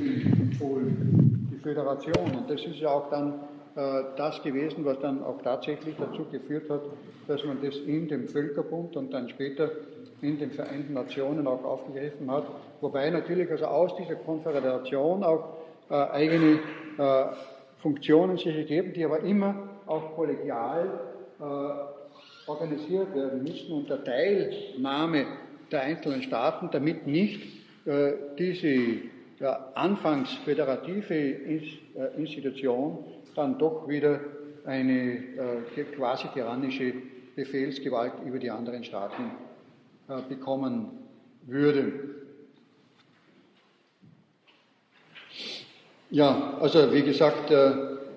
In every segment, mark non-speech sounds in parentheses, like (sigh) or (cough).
empfohlen, die Föderation. Und das ist ja auch dann äh, das gewesen, was dann auch tatsächlich dazu geführt hat, dass man das in dem Völkerbund und dann später in den Vereinten Nationen auch aufgegriffen hat. Wobei natürlich also aus dieser Konföderation auch äh, eigene äh, Funktionen sich ergeben, die aber immer auch kollegial äh, organisiert werden müssen unter Teilnahme der einzelnen Staaten, damit nicht äh, diese ja, anfangs föderative äh, Institution dann doch wieder eine äh, quasi tyrannische Befehlsgewalt über die anderen Staaten äh, bekommen würde. Ja, also wie gesagt, äh,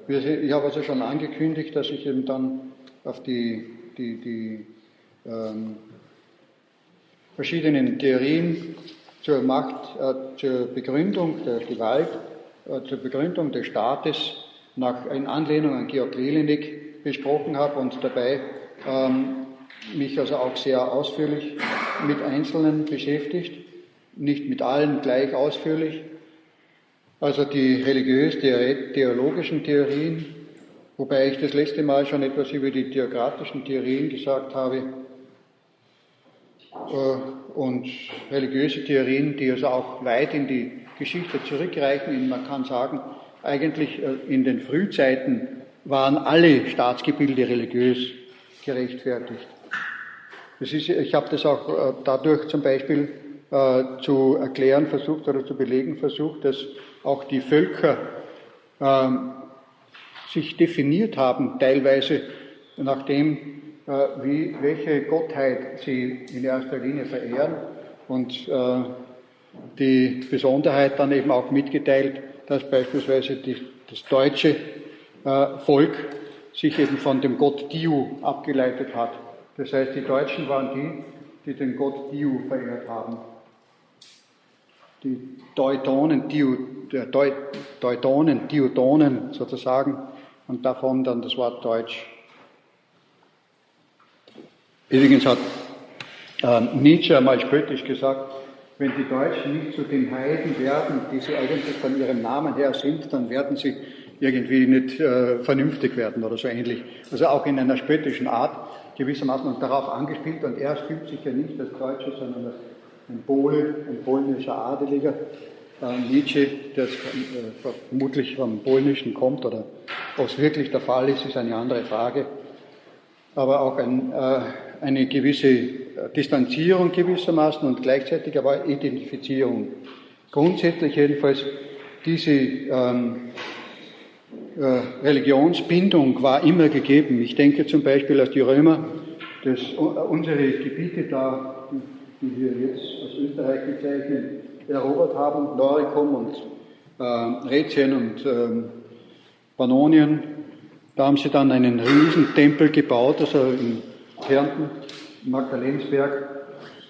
ich habe also schon angekündigt, dass ich eben dann auf die, die, die ähm, verschiedenen Theorien zur Macht, äh, zur Begründung der Gewalt, äh, zur Begründung des Staates nach, in Anlehnung an Georg Lelenik besprochen habe und dabei ähm, mich also auch sehr ausführlich mit Einzelnen beschäftigt, nicht mit allen gleich ausführlich. Also die religiös-theologischen Theorien, wobei ich das letzte Mal schon etwas über die theokratischen Theorien gesagt habe, und religiöse Theorien, die also auch weit in die Geschichte zurückreichen. Man kann sagen, eigentlich äh, in den Frühzeiten waren alle Staatsgebilde religiös gerechtfertigt. Das ist, ich habe das auch äh, dadurch zum Beispiel äh, zu erklären versucht oder zu belegen versucht, dass auch die Völker äh, sich definiert haben, teilweise nach dem, äh, wie, welche Gottheit sie in erster Linie verehren und äh, die Besonderheit dann eben auch mitgeteilt, dass beispielsweise die, das deutsche äh, Volk sich eben von dem Gott Diu abgeleitet hat. Das heißt, die Deutschen waren die, die den Gott Diu verehrt haben. Die Teutonen, Diu, Teutonen, Diudonen sozusagen, und davon dann das Wort Deutsch. Übrigens hat äh, Nietzsche einmal spöttisch gesagt, wenn die Deutschen nicht zu den Heiden werden, die sie eigentlich von ihrem Namen her sind, dann werden sie irgendwie nicht äh, vernünftig werden oder so ähnlich. Also auch in einer spöttischen Art gewissermaßen und darauf angespielt. Und er fühlt sich ja nicht als Deutscher, sondern als ein Pole, ein polnischer Adeliger. Äh, Nietzsche, der äh, vermutlich vom Polnischen kommt oder ob es wirklich der Fall ist, ist eine andere Frage. Aber auch ein, äh, eine gewisse äh, Distanzierung gewissermaßen und gleichzeitig aber Identifizierung. Grundsätzlich jedenfalls diese ähm, äh, Religionsbindung war immer gegeben. Ich denke zum Beispiel, dass die Römer das, äh, unsere Gebiete da, die wir jetzt als Österreich bezeichnen, erobert haben, Noricum und äh, Rätien und äh, Pannonien. Da haben sie dann einen Riesentempel gebaut, also in Kärnten, Magdalensberg,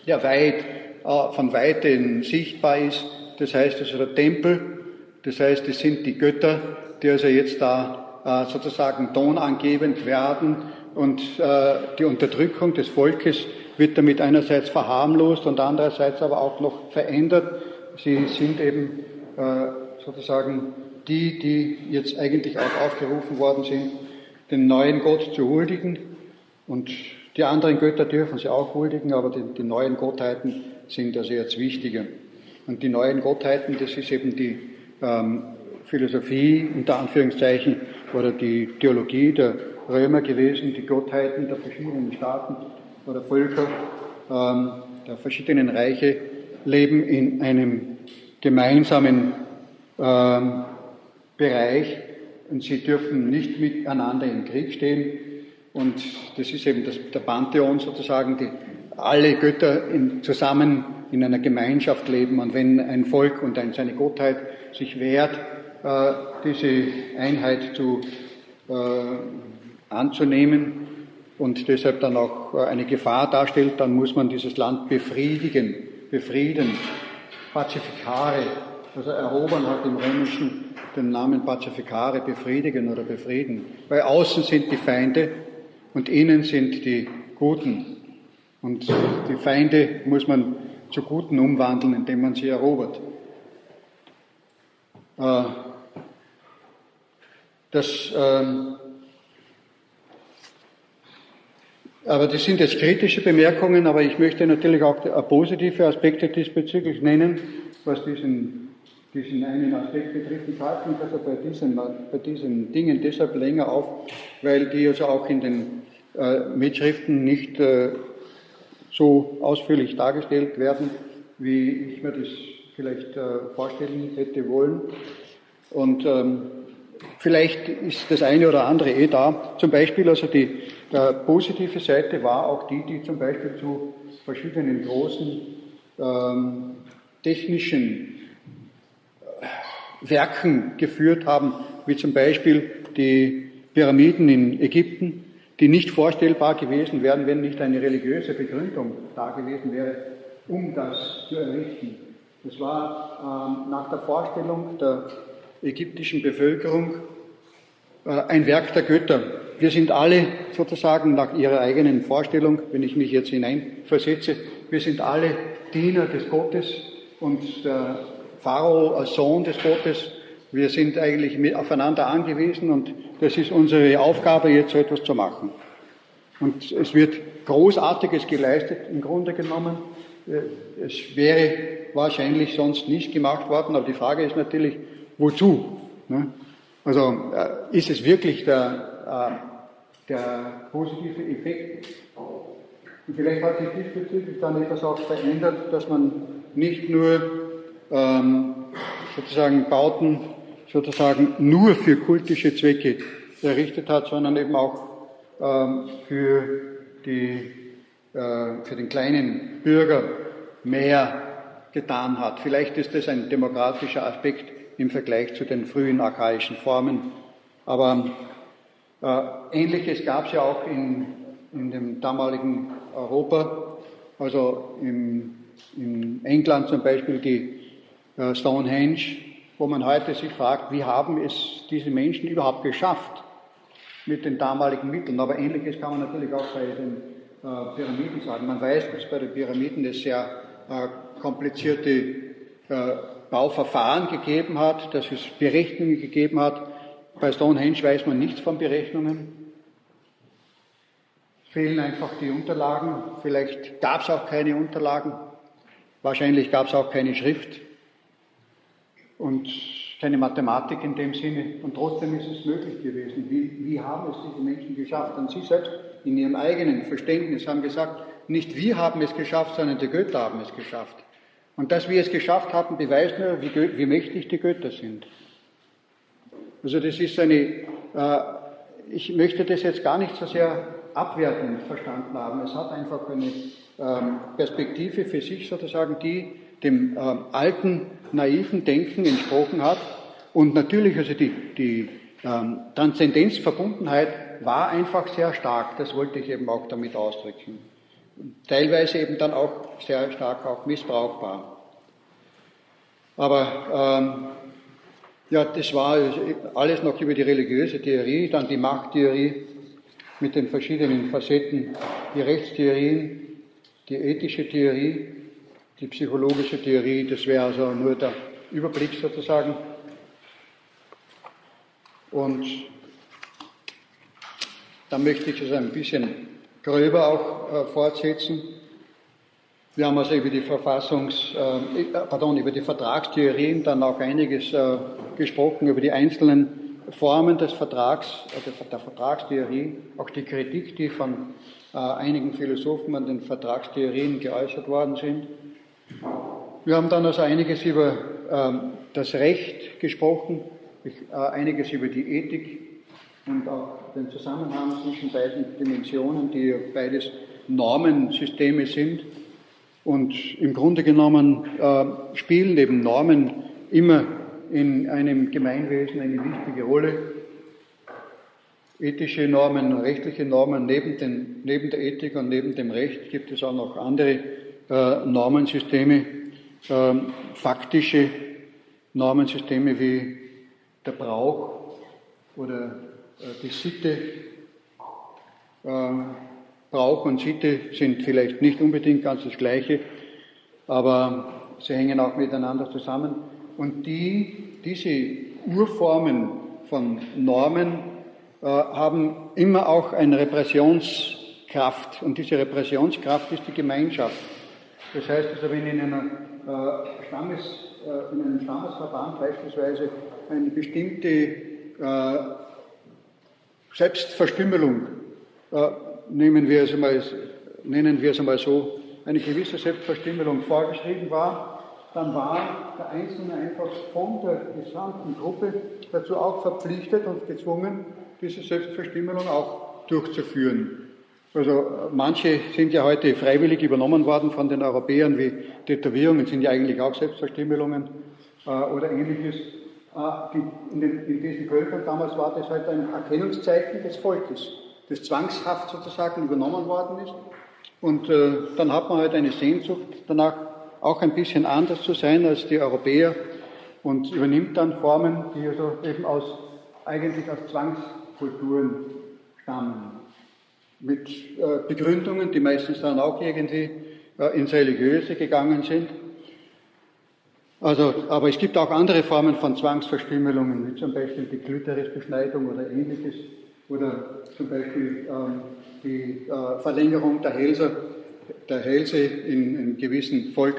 der weit, äh, von Weitem sichtbar ist. Das heißt, also der Tempel, das heißt, es sind die Götter, die also jetzt da äh, sozusagen tonangebend werden und äh, die Unterdrückung des Volkes wird damit einerseits verharmlost und andererseits aber auch noch verändert. Sie sind eben äh, sozusagen die, die jetzt eigentlich auch aufgerufen worden sind, den neuen Gott zu huldigen. Und die anderen Götter dürfen sie auch huldigen, aber die, die neuen Gottheiten sind also jetzt wichtiger. Und die neuen Gottheiten, das ist eben die ähm, Philosophie unter Anführungszeichen oder die Theologie der Römer gewesen, die Gottheiten der verschiedenen Staaten oder Völker, ähm, der verschiedenen Reiche leben in einem gemeinsamen ähm, Bereich und sie dürfen nicht miteinander im Krieg stehen. Und das ist eben das, der Pantheon sozusagen, die alle Götter in, zusammen in einer Gemeinschaft leben. Und wenn ein Volk und ein, seine Gottheit sich wehrt, äh, diese Einheit zu, äh, anzunehmen und deshalb dann auch äh, eine Gefahr darstellt, dann muss man dieses Land befriedigen, befrieden. Pacificare, also erobern hat im Römischen den Namen Pacificare, befriedigen oder befrieden. Weil außen sind die Feinde und innen sind die Guten. Und die Feinde muss man zu Guten umwandeln, indem man sie erobert. Äh, das, ähm, aber das sind jetzt kritische Bemerkungen, aber ich möchte natürlich auch positive Aspekte diesbezüglich nennen, was diesen, diesen einen Aspekt betrifft. Ich halte mich also bei diesen, bei diesen Dingen deshalb länger auf, weil die also auch in den Mitschriften nicht äh, so ausführlich dargestellt werden, wie ich mir das vielleicht äh, vorstellen hätte wollen. Und ähm, vielleicht ist das eine oder andere eh da. Zum Beispiel also die äh, positive Seite war auch die, die zum Beispiel zu verschiedenen großen ähm, technischen äh, Werken geführt haben, wie zum Beispiel die Pyramiden in Ägypten, die nicht vorstellbar gewesen wären, wenn nicht eine religiöse Begründung da gewesen wäre, um das zu errichten. Das war ähm, nach der Vorstellung der ägyptischen Bevölkerung äh, ein Werk der Götter. Wir sind alle sozusagen nach ihrer eigenen Vorstellung, wenn ich mich jetzt hineinversetze, wir sind alle Diener des Gottes und der Pharao als Sohn des Gottes. Wir sind eigentlich aufeinander angewiesen und das ist unsere Aufgabe, jetzt so etwas zu machen. Und es wird Großartiges geleistet im Grunde genommen. Äh, es wäre wahrscheinlich sonst nicht gemacht worden, aber die Frage ist natürlich, wozu? Ne? Also äh, ist es wirklich der, äh, der positive Effekt? Und vielleicht hat sich diesbezüglich dann etwas auch verändert, dass man nicht nur ähm, sozusagen Bauten sozusagen nur für kultische Zwecke errichtet hat, sondern eben auch ähm, für, die, äh, für den kleinen Bürger mehr getan hat. Vielleicht ist das ein demokratischer Aspekt im Vergleich zu den frühen archaischen Formen. Aber äh, Ähnliches gab es ja auch in, in dem damaligen Europa, also im, in England zum Beispiel die äh, Stonehenge, wo man heute sich fragt, wie haben es diese Menschen überhaupt geschafft mit den damaligen Mitteln. Aber Ähnliches kann man natürlich auch bei den äh, Pyramiden sagen. Man weiß, dass bei den Pyramiden es sehr äh, komplizierte äh, Bauverfahren gegeben hat, dass es Berechnungen gegeben hat. Bei Stonehenge weiß man nichts von Berechnungen. Fehlen einfach die Unterlagen. Vielleicht gab es auch keine Unterlagen. Wahrscheinlich gab es auch keine Schrift und keine Mathematik in dem Sinne. Und trotzdem ist es möglich gewesen. Wie, wie haben es diese Menschen geschafft? Und sie selbst in ihrem eigenen Verständnis haben gesagt, nicht wir haben es geschafft, sondern die Götter haben es geschafft. Und dass wir es geschafft haben, beweist nur, wie, wie mächtig die Götter sind. Also das ist eine, äh, ich möchte das jetzt gar nicht so sehr abwertend verstanden haben. Es hat einfach eine ähm, Perspektive für sich sozusagen, die dem ähm, alten, naiven Denken entsprochen hat. Und natürlich, also die, die ähm, Transzendenzverbundenheit war einfach sehr stark. Das wollte ich eben auch damit ausdrücken teilweise eben dann auch sehr stark auch missbrauchbar. Aber ähm, ja, das war alles noch über die religiöse Theorie, dann die Machttheorie mit den verschiedenen Facetten, die Rechtstheorien, die ethische Theorie, die psychologische Theorie, das wäre also nur der Überblick sozusagen. Und da möchte ich es ein bisschen gröber auch äh, fortsetzen. Wir haben also über die Verfassungs, äh, äh, pardon, über die Vertragstheorien dann auch einiges äh, gesprochen, über die einzelnen Formen des Vertrags, äh, der Vertragstheorie, auch die Kritik, die von äh, einigen Philosophen an den Vertragstheorien geäußert worden sind. Wir haben dann also einiges über ähm, das Recht gesprochen, einiges über die Ethik, und auch den Zusammenhang zwischen beiden Dimensionen, die beides Normensysteme sind. Und im Grunde genommen äh, spielen eben Normen immer in einem Gemeinwesen eine wichtige Rolle. Ethische Normen, rechtliche Normen, neben, den, neben der Ethik und neben dem Recht gibt es auch noch andere äh, Normensysteme, äh, faktische Normensysteme wie der Brauch oder äh, die Sitte, ähm, Brauch und Sitte sind vielleicht nicht unbedingt ganz das Gleiche, aber sie hängen auch miteinander zusammen. Und die diese Urformen von Normen äh, haben immer auch eine Repressionskraft. Und diese Repressionskraft ist die Gemeinschaft. Das heißt also, wenn in, einer, äh, Stammes, äh, in einem Stammesverband beispielsweise eine bestimmte äh, Selbstverstümmelung, äh, nehmen wir es mal, nennen wir es einmal so, eine gewisse Selbstverstümmelung vorgeschrieben war, dann war der Einzelne einfach von der gesamten Gruppe dazu auch verpflichtet und gezwungen, diese Selbstverstümmelung auch durchzuführen. Also manche sind ja heute freiwillig übernommen worden von den Europäern, wie Tätowierungen sind ja eigentlich auch Selbstverstümmelungen äh, oder ähnliches. Äh, in, den, in diesen Völkern damals war das halt ein Erkennungszeichen des Volkes, das zwangshaft sozusagen übernommen worden ist. Und äh, dann hat man halt eine Sehnsucht danach, auch ein bisschen anders zu sein als die Europäer und übernimmt dann Formen, die also eben aus, eigentlich aus Zwangskulturen stammen. Mit äh, Begründungen, die meistens dann auch irgendwie äh, ins Religiöse gegangen sind. Also, aber es gibt auch andere Formen von Zwangsverstümmelungen, wie zum Beispiel die Klitorisbeschneidung oder ähnliches, oder zum Beispiel ähm, die äh, Verlängerung der Hälse, der Hälse in einem gewissen Volk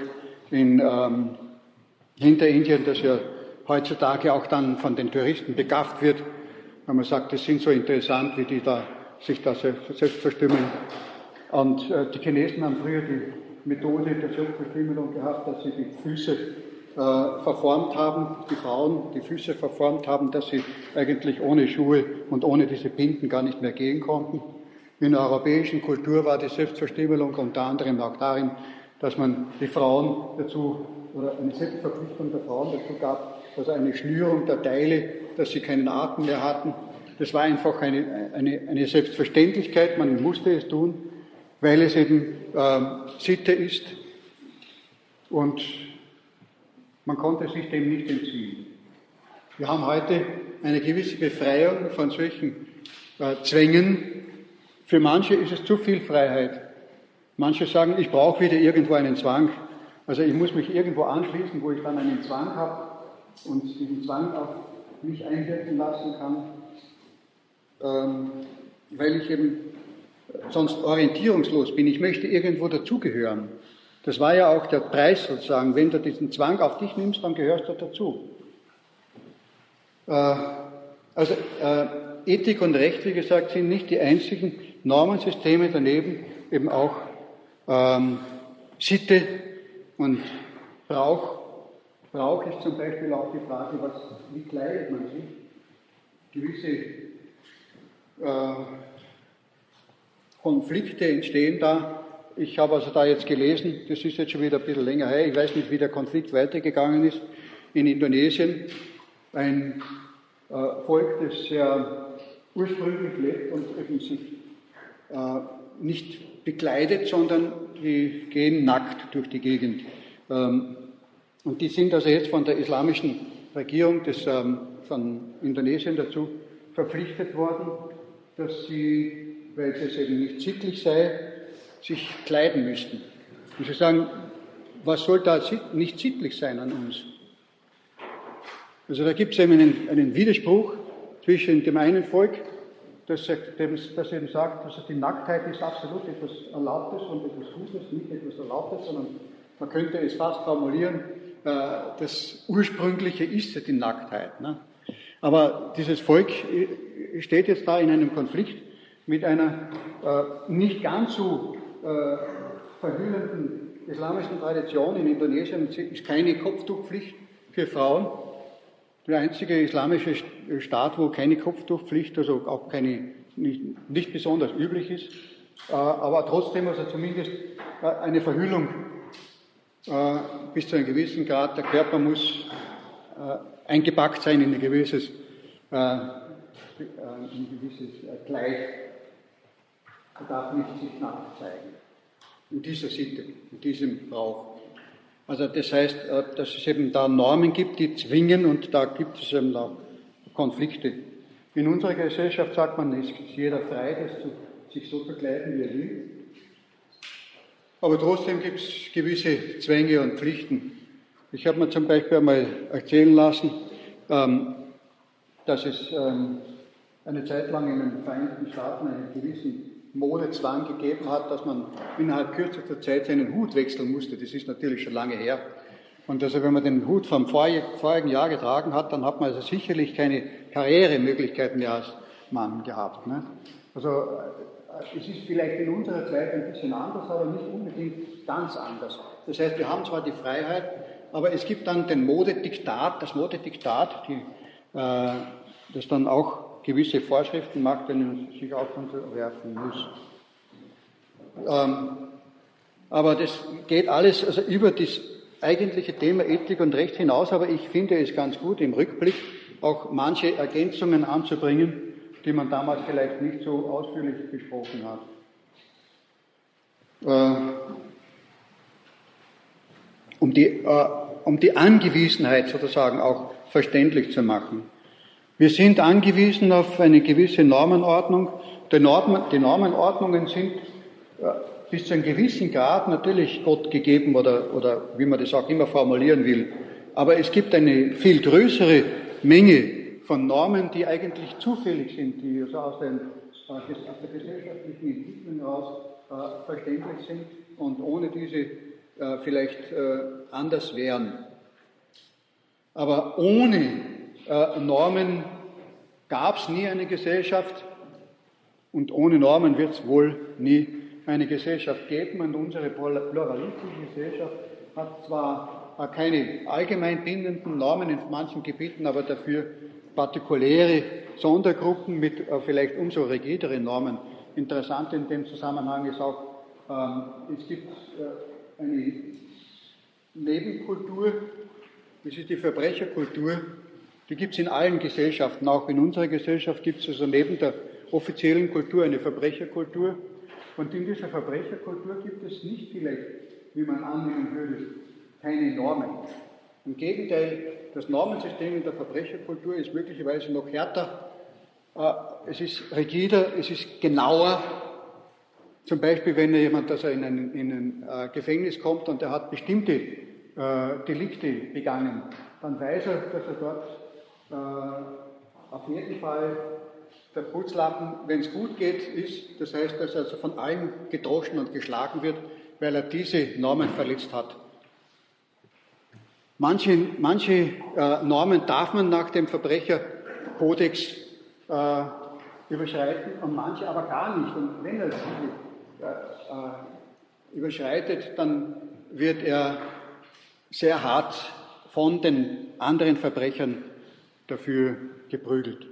in ähm, Hinterindien, das ja heutzutage auch dann von den Touristen begafft wird, wenn man sagt, das sind so interessant, wie die da sich da selbst verstümmeln. Und äh, die Chinesen haben früher die Methode der Selbstverstümmelung gehabt, dass sie die Füße äh, verformt haben, die Frauen die Füße verformt haben, dass sie eigentlich ohne Schuhe und ohne diese Binden gar nicht mehr gehen konnten. In der europäischen Kultur war die Selbstverstümmelung unter anderem auch darin, dass man die Frauen dazu oder eine Selbstverpflichtung der Frauen dazu gab, also eine Schnürung der Teile, dass sie keinen Atem mehr hatten. Das war einfach eine, eine, eine Selbstverständlichkeit, man musste es tun, weil es eben äh, Sitte ist und man konnte sich dem nicht entziehen. Wir haben heute eine gewisse Befreiung von solchen äh, Zwängen. Für manche ist es zu viel Freiheit. Manche sagen, ich brauche wieder irgendwo einen Zwang. Also ich muss mich irgendwo anschließen, wo ich dann einen Zwang habe und diesen Zwang auf mich einwirken lassen kann, ähm, weil ich eben sonst orientierungslos bin. Ich möchte irgendwo dazugehören. Das war ja auch der Preis sozusagen. Wenn du diesen Zwang auf dich nimmst, dann gehörst du dazu. Äh, also äh, Ethik und Recht, wie gesagt, sind nicht die einzigen Normensysteme daneben, eben auch ähm, Sitte und Brauch. Brauch ist zum Beispiel auch die Frage, was, wie kleidet man sich? Gewisse Konflikte entstehen da. Ich habe also da jetzt gelesen, das ist jetzt schon wieder ein bisschen länger her, ich weiß nicht, wie der Konflikt weitergegangen ist, in Indonesien. Ein äh, Volk, das sehr ursprünglich lebt und eben sich äh, nicht bekleidet, sondern die gehen nackt durch die Gegend. Ähm, und die sind also jetzt von der islamischen Regierung des, ähm, von Indonesien dazu verpflichtet worden, dass sie, weil es eben nicht sittlich sei, sich kleiden müssten. Und sie sagen, was soll da nicht sittlich sein an uns? Also da gibt es eben einen, einen Widerspruch zwischen dem einen Volk, das, das eben sagt, dass die Nacktheit ist absolut etwas Erlaubtes und etwas Gutes, nicht etwas Erlaubtes, sondern man könnte es fast formulieren, äh, das Ursprüngliche ist ja die Nacktheit. Ne? Aber dieses Volk äh, steht jetzt da in einem Konflikt mit einer äh, nicht ganz so verhüllenden islamischen Tradition. In Indonesien ist keine Kopftuchpflicht für Frauen. Der einzige islamische Staat, wo keine Kopftuchpflicht, also auch keine, nicht, nicht besonders üblich ist, äh, aber trotzdem also zumindest äh, eine Verhüllung äh, bis zu einem gewissen Grad. Der Körper muss eingepackt sein in ein gewisses, ein gewisses Kleid. Er darf nicht sich nackt zeigen. In dieser Sitte, in diesem Brauch. Also das heißt, äh, dass es eben da Normen gibt, die zwingen und da gibt es eben auch Konflikte. In unserer Gesellschaft sagt man, es ist jeder frei, das zu, sich so zu kleiden, wie er will. Aber trotzdem gibt es gewisse Zwänge und Pflichten. Ich habe mir zum Beispiel einmal erzählen lassen, ähm, dass es ähm, eine Zeit lang in den Vereinigten Staaten einen gewissen Modezwang gegeben hat, dass man innerhalb kürzester Zeit seinen Hut wechseln musste. Das ist natürlich schon lange her. Und also wenn man den Hut vom vorigen Jahr getragen hat, dann hat man also sicherlich keine Karrieremöglichkeiten mehr als Mann gehabt. Ne? Also äh, es ist vielleicht in unserer Zeit ein bisschen anders, aber nicht unbedingt ganz anders. Das heißt, wir haben zwar die Freiheit, aber es gibt dann den Modediktat, das Modediktat, die, äh, das dann auch gewisse Vorschriften macht, denen man sich auch unterwerfen muss. Ähm, aber das geht alles also über das eigentliche Thema Ethik und Recht hinaus, aber ich finde es ganz gut, im Rückblick auch manche Ergänzungen anzubringen, die man damals vielleicht nicht so ausführlich besprochen hat. Äh, um, die, äh, um die Angewiesenheit sozusagen auch verständlich zu machen. Wir sind angewiesen auf eine gewisse Normenordnung. Die, Normen, die Normenordnungen sind äh, bis zu einem gewissen Grad natürlich Gott gegeben oder, oder wie man das auch immer formulieren will. Aber es gibt eine viel größere Menge von Normen, die eigentlich zufällig sind, die also aus, den, aus der gesellschaftlichen Entwicklung heraus äh, verständlich sind und ohne diese äh, vielleicht äh, anders wären. Aber ohne äh, Normen gab es nie eine Gesellschaft und ohne Normen wird es wohl nie eine Gesellschaft geben und unsere pluralistische Gesellschaft hat zwar keine allgemein bindenden Normen in manchen Gebieten, aber dafür partikuläre Sondergruppen mit äh, vielleicht umso rigideren Normen. Interessant in dem Zusammenhang ist auch, ähm, es gibt äh, eine Nebenkultur, das ist die Verbrecherkultur, die gibt es in allen Gesellschaften, auch in unserer Gesellschaft gibt es also neben der offiziellen Kultur eine Verbrecherkultur. Und in dieser Verbrecherkultur gibt es nicht vielleicht, wie man annehmen würde, keine Normen. Im Gegenteil, das Normensystem in der Verbrecherkultur ist möglicherweise noch härter. Äh, es ist rigider, es ist genauer. Zum Beispiel, wenn jemand also in ein, in ein äh, Gefängnis kommt und er hat bestimmte äh, Delikte begangen, dann weiß er, dass er dort auf jeden Fall der Putzlappen, wenn es gut geht, ist. Das heißt, dass er also von allen gedroschen und geschlagen wird, weil er diese Normen verletzt hat. Manche, manche äh, Normen darf man nach dem Verbrecherkodex äh, überschreiten und manche aber gar nicht. Und wenn er sie äh, äh, überschreitet, dann wird er sehr hart von den anderen Verbrechern dafür geprügelt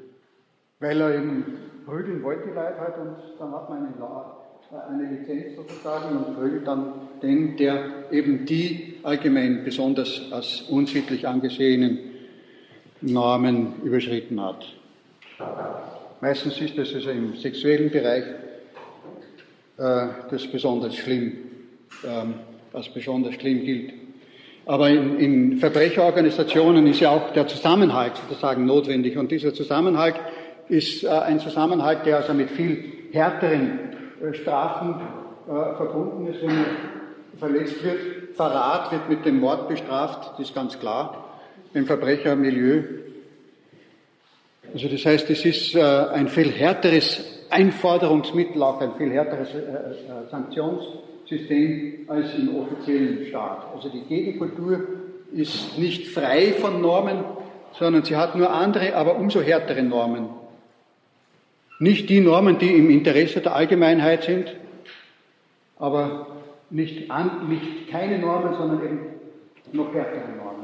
weil er eben prügeln wollte die Leute halt und dann hat man eine, eine Lizenz sozusagen und prügelt dann den, der eben die allgemein besonders als unsittlich angesehenen Normen überschritten hat. Meistens ist das also im sexuellen Bereich äh, das besonders schlimm, ähm, was besonders schlimm gilt. Aber in, in Verbrecherorganisationen ist ja auch der Zusammenhalt sozusagen notwendig und dieser Zusammenhalt ist äh, ein Zusammenhalt, der also mit viel härteren äh, Strafen äh, verbunden ist, wenn man verletzt wird. Verrat wird mit dem Mord bestraft, das ist ganz klar, im Verbrechermilieu. Also das heißt, es ist ein viel härteres Einforderungsmittel, auch ein viel härteres Sanktionssystem als im offiziellen Staat. Also die Gegenkultur ist nicht frei von Normen, sondern sie hat nur andere, aber umso härtere Normen. Nicht die Normen, die im Interesse der Allgemeinheit sind, aber nicht, an, nicht keine Normen, sondern eben noch härtere Normen.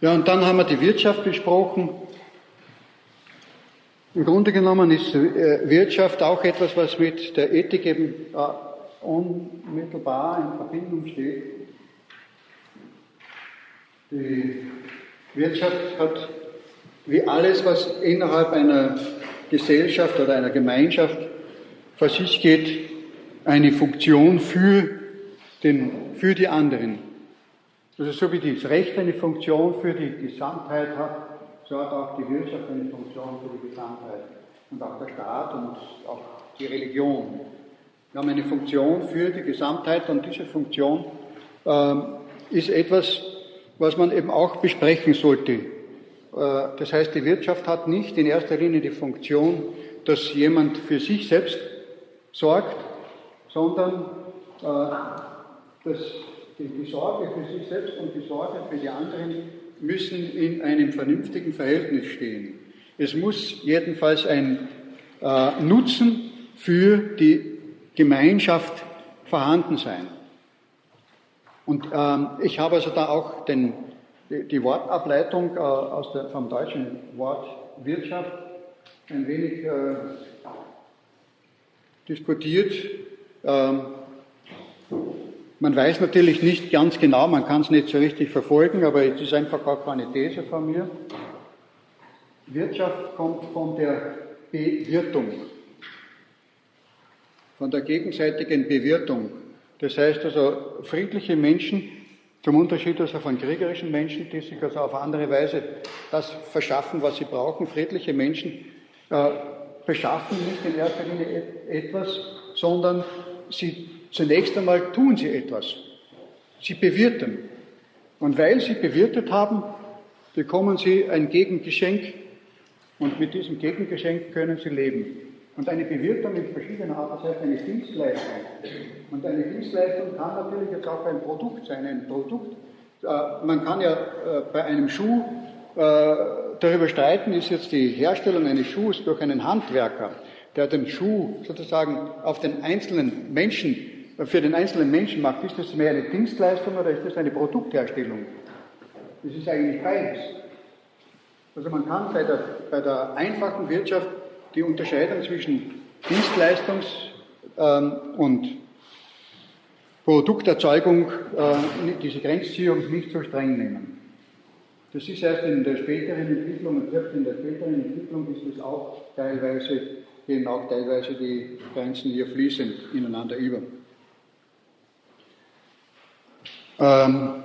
Ja, und dann haben wir die Wirtschaft besprochen. Im Grunde genommen ist äh, Wirtschaft auch etwas, was mit der Ethik eben äh, unmittelbar in Verbindung steht. Die Wirtschaft hat, wie alles, was innerhalb einer Gesellschaft oder einer Gemeinschaft vor sich geht, eine Funktion für, den, für die anderen. Also so wie das Recht eine Funktion für die Gesamtheit hat, so hat auch die Wirtschaft eine Funktion für die Gesamtheit. Und auch der Staat und auch die Religion. Wir haben eine Funktion für die Gesamtheit und diese Funktion ähm, ist etwas, was man eben auch besprechen sollte. Äh, das heißt, die Wirtschaft hat nicht in erster Linie die Funktion, dass jemand für sich selbst sorgt, sondern äh, dass die Sorge für sich selbst und die Sorge für die anderen müssen in einem vernünftigen Verhältnis stehen. Es muss jedenfalls ein äh, Nutzen für die Gemeinschaft vorhanden sein. Und ähm, ich habe also da auch den, die Wortableitung äh, aus der, vom deutschen Wort Wirtschaft ein wenig äh, diskutiert. Ähm, man weiß natürlich nicht ganz genau, man kann es nicht so richtig verfolgen, aber es ist einfach auch keine These von mir. Wirtschaft kommt von der Bewirtung, von der gegenseitigen Bewirtung. Das heißt also, friedliche Menschen, zum Unterschied also von kriegerischen Menschen, die sich also auf andere Weise das verschaffen, was sie brauchen, friedliche Menschen äh, beschaffen nicht in erster Linie etwas, sondern sie zunächst einmal tun sie etwas. Sie bewirten. Und weil sie bewirtet haben, bekommen sie ein Gegengeschenk und mit diesem Gegengeschenk können sie leben. Und eine Bewirtung in verschiedener Art, das heißt eine Dienstleistung. Und eine Dienstleistung kann natürlich jetzt auch ein Produkt sein, ein Produkt. Äh, man kann ja äh, bei einem Schuh äh, darüber streiten, ist jetzt die Herstellung eines Schuhs durch einen Handwerker, der den Schuh sozusagen auf den einzelnen Menschen, für den einzelnen Menschen macht, ist das mehr eine Dienstleistung oder ist das eine Produktherstellung? Das ist eigentlich beides. Also man kann bei der, bei der einfachen Wirtschaft die Unterscheidung zwischen Dienstleistungs- ähm, und Produkterzeugung, äh, diese Grenzziehung nicht so streng nehmen. Das ist erst in der späteren Entwicklung, und selbst in der späteren Entwicklung ist es auch teilweise, gehen auch teilweise die Grenzen hier fließend ineinander über. Ähm,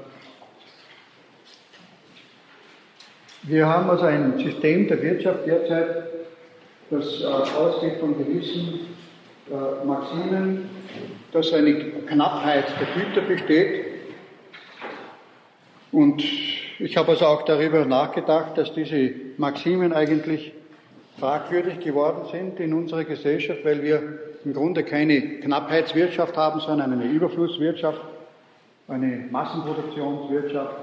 wir haben also ein System der Wirtschaft derzeit, das äh, ausgeht von gewissen äh, Maximen, dass eine Knappheit der Güter besteht. Und ich habe also auch darüber nachgedacht, dass diese Maximen eigentlich fragwürdig geworden sind in unserer Gesellschaft, weil wir im Grunde keine Knappheitswirtschaft haben, sondern eine Überflusswirtschaft, eine Massenproduktionswirtschaft.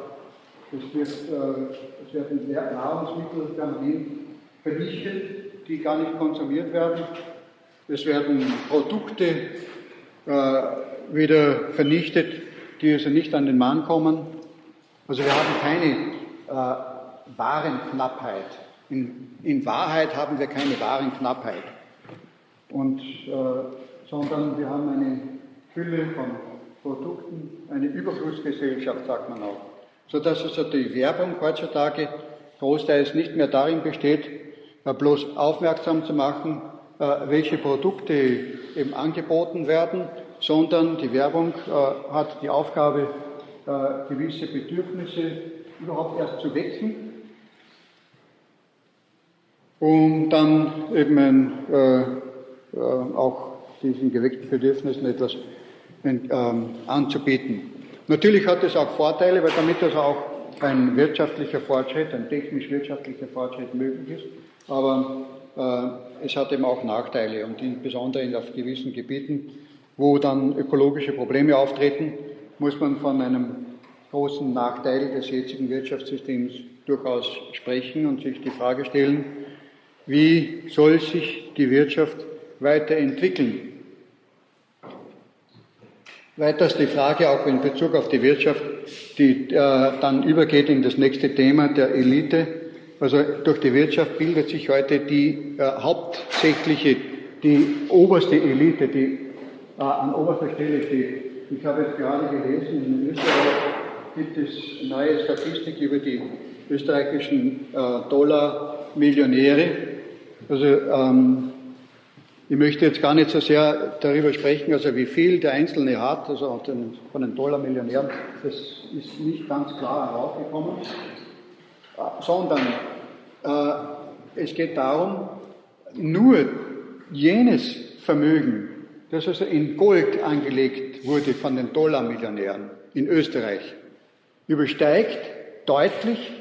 Es, wird, äh, es werden Nahrungsmittel permanent vernichtet die gar nicht konsumiert werden. Es werden Produkte äh, wieder vernichtet, die also nicht an den Mann kommen. Also wir haben keine äh, Warenknappheit. In, in, Wahrheit haben wir keine Warenknappheit. Und, äh, sondern wir haben eine Fülle von Produkten, eine Überflussgesellschaft, sagt man auch. Sodass also die Werbung heutzutage großteils nicht mehr darin besteht, äh, bloß aufmerksam zu machen, äh, welche Produkte eben angeboten werden, sondern die Werbung äh, hat die Aufgabe, gewisse Bedürfnisse überhaupt erst zu wecken, um dann eben auch diesen geweckten Bedürfnissen etwas ähm, anzubieten. Natürlich hat es auch Vorteile, weil damit also auch ein wirtschaftlicher Fortschritt, ein technisch-wirtschaftlicher Fortschritt möglich ist aber äh, es hat eben auch Nachteile und insbesondere auf gewissen Gebieten, wo dann ökologische Probleme auftreten, muss man von einem großen Nachteil des jetzigen Wirtschaftssystems durchaus sprechen und sich die Frage stellen, wie soll sich die Wirtschaft weiterentwickeln? Weiters die Frage auch in Bezug auf die Wirtschaft, die äh, dann übergeht in das nächste Thema der Elite, also durch die Wirtschaft bildet sich heute die äh, hauptsächliche, die oberste Elite, die äh, an oberster Stelle steht. Ich habe jetzt gerade gelesen, in Österreich gibt es neue Statistik über die österreichischen äh, Dollar-Millionäre. Also ähm, ich möchte jetzt gar nicht so sehr darüber sprechen, also wie viel der Einzelne hat, also von den Dollar-Millionären, das ist nicht ganz klar herausgekommen sondern äh, es geht darum, nur jenes Vermögen, das also in Gold angelegt wurde von den Dollarmillionären in Österreich, übersteigt deutlich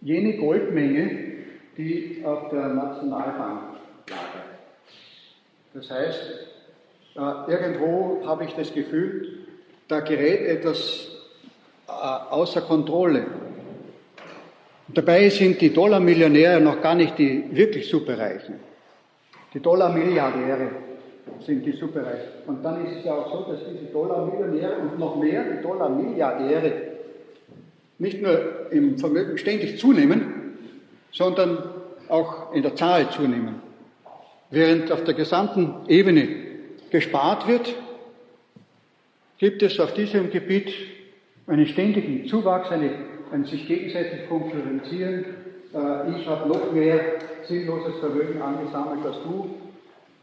jene Goldmenge, die auf der Nationalbank. Das heißt, irgendwo habe ich das Gefühl, da gerät etwas äh, außer Kontrolle. Dabei sind die Dollarmillionäre noch gar nicht die wirklich Superreichen. Die Dollarmilliardäre sind die Superreichen. Und dann ist es ja auch so, dass diese Dollarmillionäre und noch mehr die Dollarmilliardäre nicht nur im Vermögen ständig zunehmen, sondern auch in der Zahl zunehmen. Während auf der gesamten Ebene gespart wird, gibt es auf diesem Gebiet einen ständigen Zuwachs, eine, ein sich gegenseitig konkurrenzieren. Äh, ich habe noch mehr sinnloses Vermögen angesammelt als du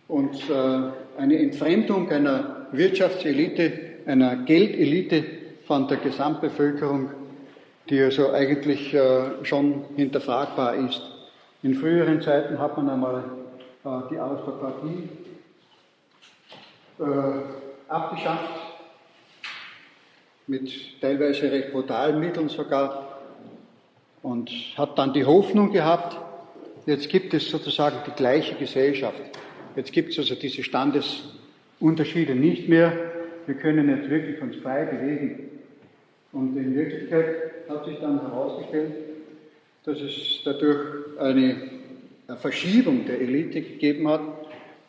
und äh, eine Entfremdung einer Wirtschaftselite, einer Geldelite von der Gesamtbevölkerung, die also eigentlich äh, schon hinterfragbar ist. In früheren Zeiten hat man einmal die Aristokratie abgeschafft mit teilweise recht brutalen Mitteln sogar und hat dann die Hoffnung gehabt, jetzt gibt es sozusagen die gleiche Gesellschaft. Jetzt gibt es also diese Standesunterschiede nicht mehr. Wir können jetzt wirklich uns frei bewegen. Und in Wirklichkeit hat sich dann herausgestellt, dass es dadurch eine Verschiebung der Elite gegeben hat,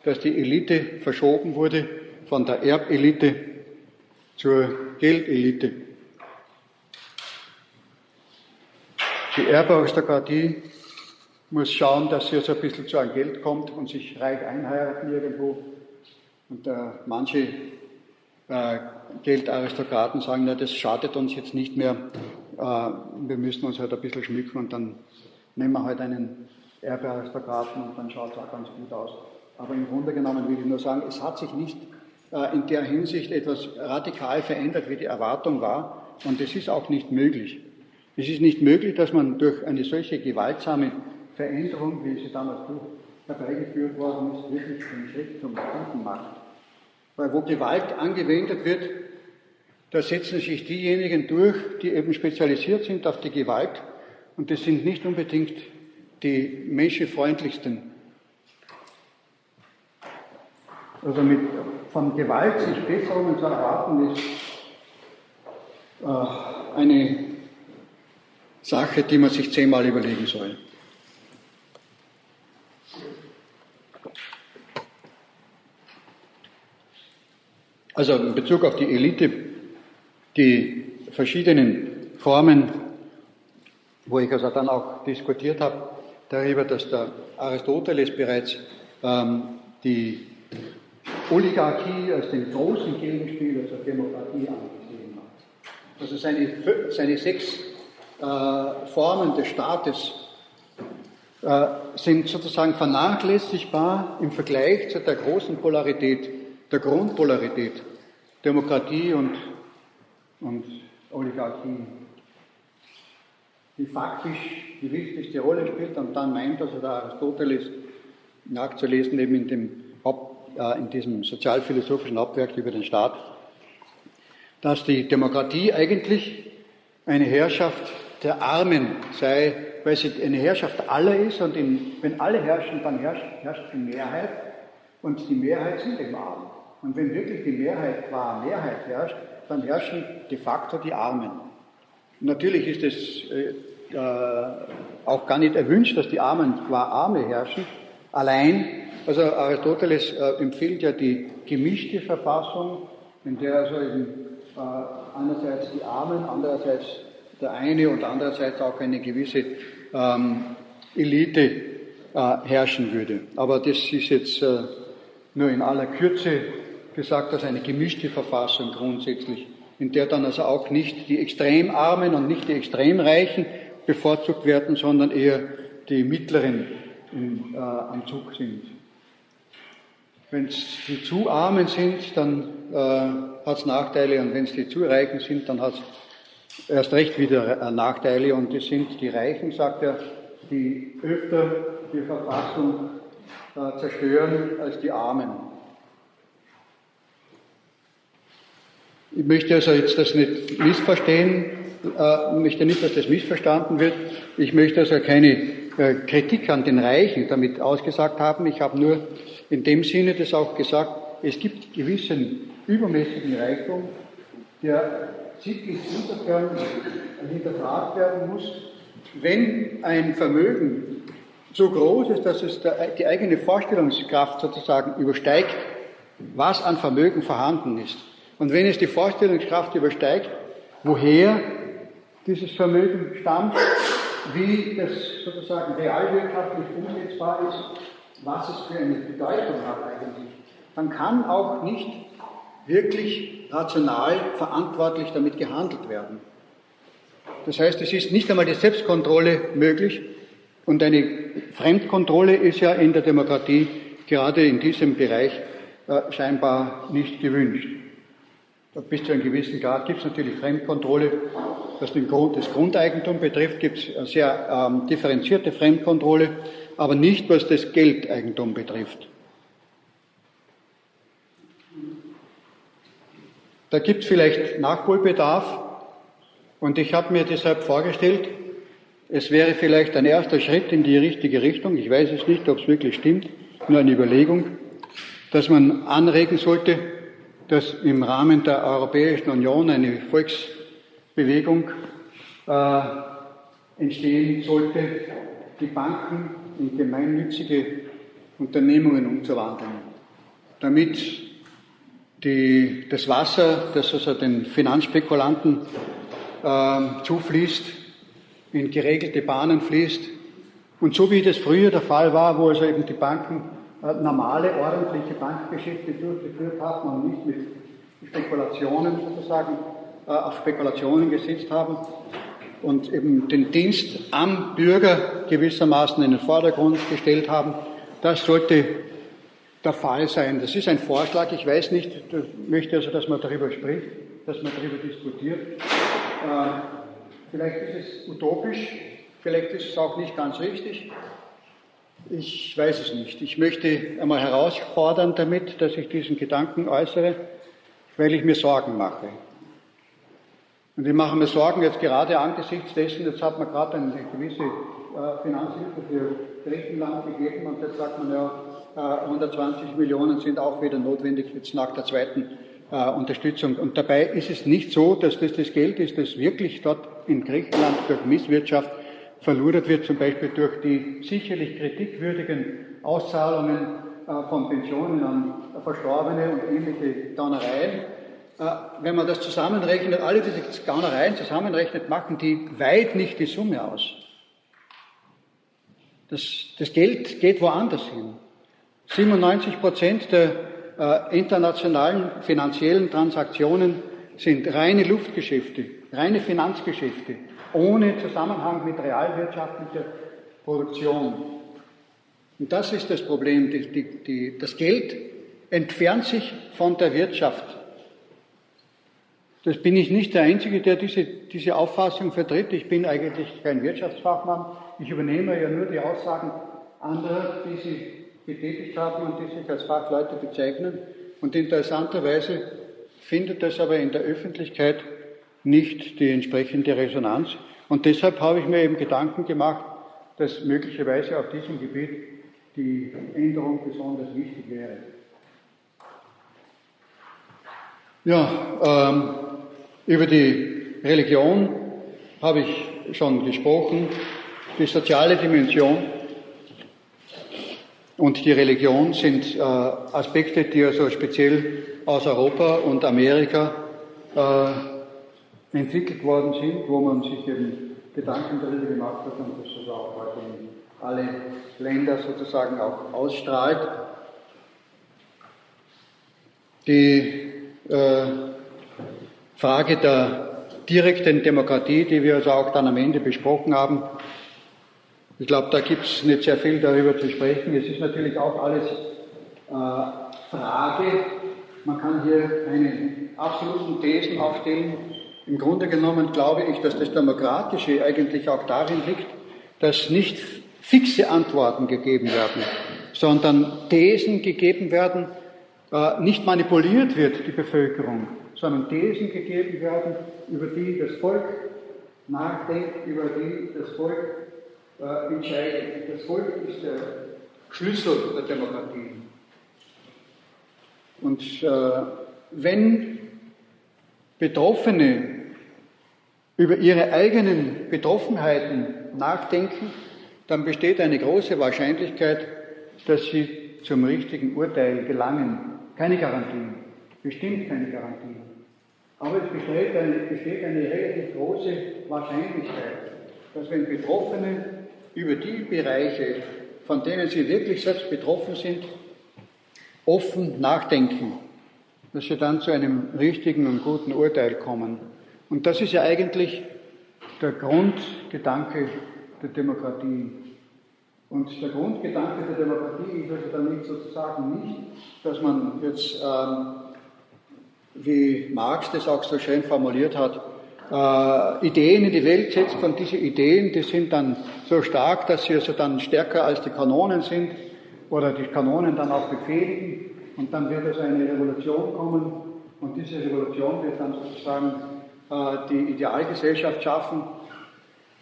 dass die Elite verschoben wurde von der Erbelite zur Geldelite. Die Erbaristokratie muss schauen, dass sie so ein bisschen zu einem Geld kommt und sich reich einheiraten irgendwo. Und äh, manche äh, Geldaristokraten sagen, na, das schadet uns jetzt nicht mehr, äh, wir müssen uns halt ein bisschen schmücken und dann nehmen wir halt einen Erbearistokraten und dann schaut es auch ganz gut aus. Aber im Grunde genommen will ich nur sagen, es hat sich nicht äh, in der Hinsicht etwas radikal verändert, wie die Erwartung war. Und es ist auch nicht möglich. Es ist nicht möglich, dass man durch eine solche gewaltsame Veränderung, wie sie damals herbeigeführt worden ist, wirklich den Schritt zum Guten macht. Weil wo Gewalt angewendet wird, da setzen sich diejenigen durch, die eben spezialisiert sind auf die Gewalt. Und das sind nicht unbedingt die menschenfreundlichsten. Also mit von Gewalt sich Besserungen zu erwarten, ist äh, eine Sache, die man sich zehnmal überlegen soll. Also in Bezug auf die Elite, die verschiedenen Formen, wo ich also dann auch diskutiert habe, darüber, dass der Aristoteles bereits ähm, die Oligarchie als den großen Gegenspieler zur Demokratie angesehen hat. Also seine, seine sechs äh, Formen des Staates äh, sind sozusagen vernachlässigbar im Vergleich zu der großen Polarität, der Grundpolarität, Demokratie und, und Oligarchie, die faktisch die wichtigste Rolle spielt und dann meint also der Aristoteles nachzulesen eben in dem Haupt äh, in diesem sozialphilosophischen Hauptwerk über den Staat, dass die Demokratie eigentlich eine Herrschaft der Armen sei, weil sie eine Herrschaft aller ist und in, wenn alle herrschen, dann herrscht, herrscht die Mehrheit und die Mehrheit sind eben arm. Und wenn wirklich die Mehrheit qua Mehrheit herrscht, dann herrschen de facto die Armen. Natürlich ist es äh, auch gar nicht erwünscht, dass die Armen qua Arme herrschen. Allein also Aristoteles äh, empfiehlt ja die gemischte Verfassung, in der also eben, äh, einerseits die Armen, andererseits der eine und andererseits auch eine gewisse ähm, Elite äh, herrschen würde. Aber das ist jetzt äh, nur in aller Kürze gesagt als eine gemischte Verfassung grundsätzlich, in der dann also auch nicht die Extremarmen und nicht die Extremreichen bevorzugt werden, sondern eher die mittleren in, äh, am Zug sind. Wenn es die zu Armen sind, dann äh, hat es Nachteile und wenn es die zu Reichen sind, dann hat es erst recht wieder äh, Nachteile und es sind die Reichen, sagt er, die öfter die Verfassung äh, zerstören als die Armen. Ich möchte also jetzt das nicht missverstehen, äh, möchte nicht, dass das missverstanden wird. Ich möchte also keine äh, Kritik an den Reichen damit ausgesagt haben. Ich habe nur in dem Sinne das auch gesagt, es gibt gewissen übermäßigen Reichtum, der sittlich hinterfragt werden muss, wenn ein Vermögen so groß ist, dass es die eigene Vorstellungskraft sozusagen übersteigt, was an Vermögen vorhanden ist. Und wenn es die Vorstellungskraft übersteigt, woher dieses Vermögen stammt, wie das sozusagen realwirtschaftlich umsetzbar ist, was es für eine Bedeutung hat eigentlich, dann kann auch nicht wirklich rational verantwortlich damit gehandelt werden. Das heißt, es ist nicht einmal die Selbstkontrolle möglich und eine Fremdkontrolle ist ja in der Demokratie gerade in diesem Bereich äh, scheinbar nicht gewünscht. Bis zu einem gewissen Grad gibt es natürlich Fremdkontrolle. Was den Grund, das Grundeigentum betrifft, gibt es eine sehr ähm, differenzierte Fremdkontrolle, aber nicht was das Geldeigentum betrifft. Da gibt es vielleicht Nachholbedarf und ich habe mir deshalb vorgestellt, es wäre vielleicht ein erster Schritt in die richtige Richtung, ich weiß es nicht, ob es wirklich stimmt, nur eine Überlegung, dass man anregen sollte, dass im Rahmen der Europäischen Union eine Volksbewegung äh, entstehen sollte, die Banken in gemeinnützige Unternehmungen umzuwandeln, damit die, das Wasser, das also den Finanzspekulanten äh, zufließt, in geregelte Bahnen fließt. Und so wie das früher der Fall war, wo also eben die Banken äh, normale, ordentliche Bankgeschäfte durchgeführt haben und nicht mit Spekulationen sozusagen auf Spekulationen gesetzt haben und eben den Dienst am Bürger gewissermaßen in den Vordergrund gestellt haben, das sollte der Fall sein. Das ist ein Vorschlag, ich weiß nicht, ich möchte also, dass man darüber spricht, dass man darüber diskutiert. Äh, vielleicht ist es utopisch, vielleicht ist es auch nicht ganz richtig. Ich weiß es nicht. Ich möchte einmal herausfordern damit, dass ich diesen Gedanken äußere, weil ich mir Sorgen mache. Und ich mache mir Sorgen jetzt gerade angesichts dessen, jetzt hat man gerade eine gewisse äh, Finanzhilfe für Griechenland gegeben und jetzt sagt man ja, 120 Millionen sind auch wieder notwendig jetzt nach der zweiten äh, Unterstützung. Und dabei ist es nicht so, dass das das Geld ist, das wirklich dort in Griechenland durch Misswirtschaft verludert wird, zum Beispiel durch die sicherlich kritikwürdigen Auszahlungen äh, von Pensionen an Verstorbene und ähnliche Gaunereien. Äh, wenn man das zusammenrechnet, alle diese Gaunereien zusammenrechnet, machen die weit nicht die Summe aus. Das, das Geld geht woanders hin. 97 Prozent der äh, internationalen finanziellen Transaktionen sind reine Luftgeschäfte, reine Finanzgeschäfte, ohne Zusammenhang mit realwirtschaftlicher Produktion. Und das ist das Problem. Die, die, die, das Geld entfernt sich von der Wirtschaft. Das bin ich nicht der Einzige, der diese, diese Auffassung vertritt. Ich bin eigentlich kein Wirtschaftsfachmann. Ich übernehme ja nur die Aussagen anderer, die sie getätigt haben und die sich als Fachleute bezeichnen. Und interessanterweise findet das aber in der Öffentlichkeit nicht die entsprechende Resonanz. Und deshalb habe ich mir eben Gedanken gemacht, dass möglicherweise auf diesem Gebiet die Änderung besonders wichtig wäre. Ja, ähm, über die Religion habe ich schon gesprochen, die soziale Dimension und die Religion sind äh, Aspekte, die also speziell aus Europa und Amerika äh, entwickelt worden sind, wo man sich eben Gedanken darüber gemacht hat und das also auch heute in alle Länder sozusagen auch ausstrahlt. Die äh, Frage der direkten Demokratie, die wir also auch dann am Ende besprochen haben, ich glaube, da gibt es nicht sehr viel darüber zu sprechen. Es ist natürlich auch alles äh, Frage. Man kann hier keine absoluten Thesen aufstellen. Im Grunde genommen glaube ich, dass das Demokratische eigentlich auch darin liegt, dass nicht fixe Antworten gegeben werden, sondern Thesen gegeben werden, äh, nicht manipuliert wird, die Bevölkerung, sondern Thesen gegeben werden, über die das Volk nachdenkt, über die das Volk äh, entscheidet. Das Volk ist der Schlüssel der Demokratie. Und äh, wenn Betroffene über ihre eigenen Betroffenheiten nachdenken, dann besteht eine große Wahrscheinlichkeit, dass sie zum richtigen Urteil gelangen. Keine Garantien, bestimmt keine Garantien. Aber es besteht eine, besteht eine relativ große Wahrscheinlichkeit, dass wenn Betroffene über die Bereiche, von denen sie wirklich selbst betroffen sind, offen nachdenken, dass sie dann zu einem richtigen und guten Urteil kommen. Und das ist ja eigentlich der Grundgedanke der Demokratie. Und der Grundgedanke der Demokratie ist also nicht sozusagen nicht, dass man jetzt, ähm, wie Marx das auch so schön formuliert hat, äh, Ideen in die Welt setzt und diese Ideen, die sind dann so stark, dass sie also dann stärker als die Kanonen sind oder die Kanonen dann auch befehligen und dann wird also eine Revolution kommen und diese Revolution wird dann sozusagen äh, die Idealgesellschaft schaffen.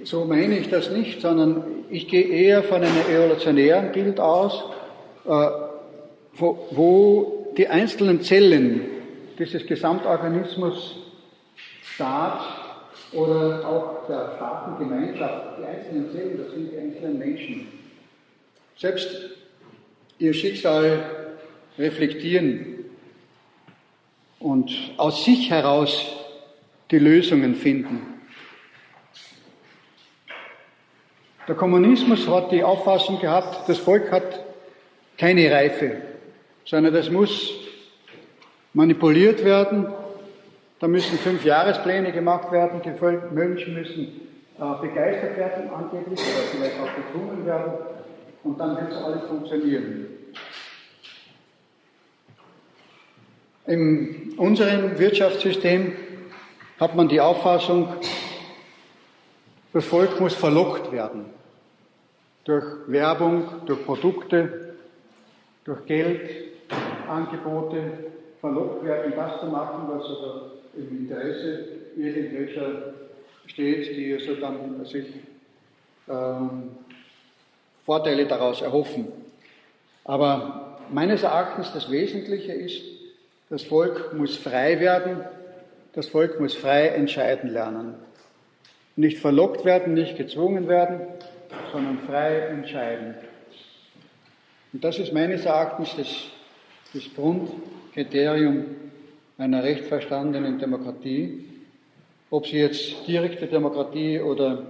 So meine ich das nicht, sondern ich gehe eher von einem evolutionären Bild aus, äh, wo, wo die einzelnen Zellen dieses Gesamtorganismus Staat oder auch der Staatengemeinschaft, die einzelnen Zellen, das sind die einzelnen Menschen, selbst ihr Schicksal reflektieren und aus sich heraus die Lösungen finden. Der Kommunismus hat die Auffassung gehabt, das Volk hat keine Reife, sondern das muss manipuliert werden. Da müssen fünf Jahrespläne gemacht werden, die Menschen müssen äh, begeistert werden, angeblich, oder vielleicht auch gezwungen werden, und dann wird es alles funktionieren. In unserem Wirtschaftssystem hat man die Auffassung, das Volk muss verlockt werden. Durch Werbung, durch Produkte, durch Geld, Angebote, verlockt werden, das zu machen, was also im Interesse irgendwelcher steht, die also dann sich ähm, Vorteile daraus erhoffen. Aber meines Erachtens das Wesentliche ist, das Volk muss frei werden, das Volk muss frei entscheiden lernen. Nicht verlockt werden, nicht gezwungen werden, sondern frei entscheiden. Und das ist meines Erachtens das, das Grundkriterium einer recht verstandenen Demokratie. Ob sie jetzt direkte Demokratie oder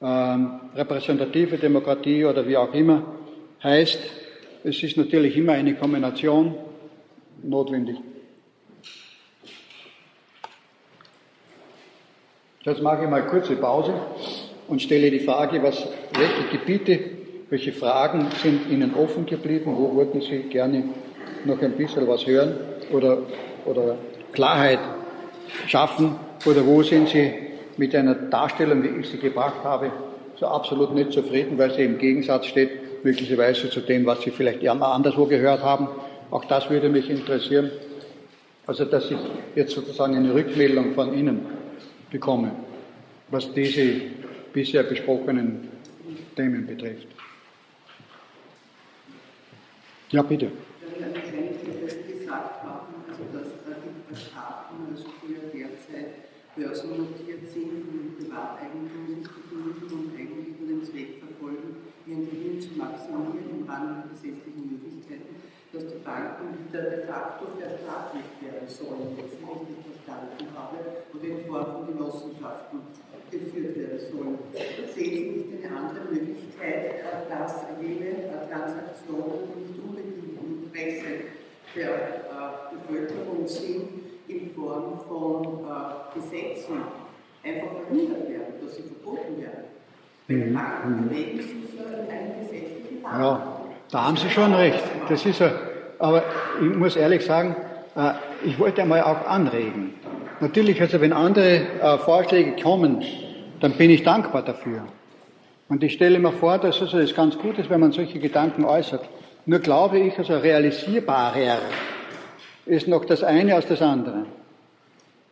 ähm, repräsentative Demokratie oder wie auch immer heißt, es ist natürlich immer eine Kombination notwendig. Jetzt mache ich mal kurze Pause und stelle die Frage, was, welche Gebiete, welche Fragen sind Ihnen offen geblieben, wo wollten Sie gerne noch ein bisschen was hören oder, oder Klarheit schaffen oder wo sind Sie mit einer Darstellung, wie ich sie gebracht habe, so absolut nicht zufrieden, weil sie im Gegensatz steht, möglicherweise zu dem, was Sie vielleicht anderswo gehört haben. Auch das würde mich interessieren. Also, dass ich jetzt sozusagen eine Rückmeldung von Ihnen bekomme, was diese bisher besprochenen Themen betrifft. Ja, bitte. Gesagt haben, also dass die Staaten also früher derzeit börsennotiert sind und Privateigentum sich befinden und eigentlich nur den Zweck verfolgen, ihren Gewinn zu maximieren im Rahmen der gesetzlichen Möglichkeiten dass die Banken wieder de facto verstaatlicht werden sollen, was ich nicht verstanden habe, und in Form von Genossenschaften geführt werden sollen. Sehen Sie nicht eine andere Möglichkeit, dass jene Transaktionen, die nicht unbedingt Interesse der äh, Bevölkerung sind, in Form von äh, Gesetzen einfach verhindert werden, dass sie verboten werden? Wenn Banken bewegen sich ja in einem gesetzlichen Rahmen. Ja. Da haben Sie schon recht. Das ist ja, aber ich muss ehrlich sagen, äh, ich wollte einmal auch anregen. Natürlich, also wenn andere äh, Vorschläge kommen, dann bin ich dankbar dafür. Und ich stelle mir vor, dass also es ganz gut ist, wenn man solche Gedanken äußert. Nur glaube ich, also realisierbarer ist noch das eine als das andere.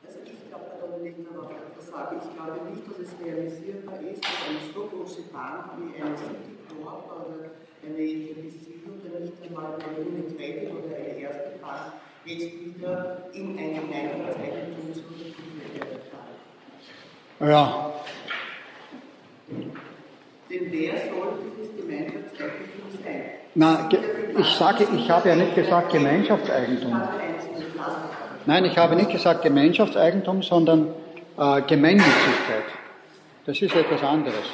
Also ich glaube, Herr Dominik, wenn man das sage, ich glaube nicht, dass es realisierbar ist, dass eine so große Bank wie eine Citicorp oder eine HBC oder nicht einmal eine Unicredit oder eine erste Bank jetzt wieder in eine Meinungseigentum zu Ja. Denn wer soll na, ich sage, ich habe ja nicht gesagt Gemeinschaftseigentum. Nein, ich habe nicht gesagt Gemeinschaftseigentum, sondern äh, Gemeinnützigkeit. Das ist etwas anderes.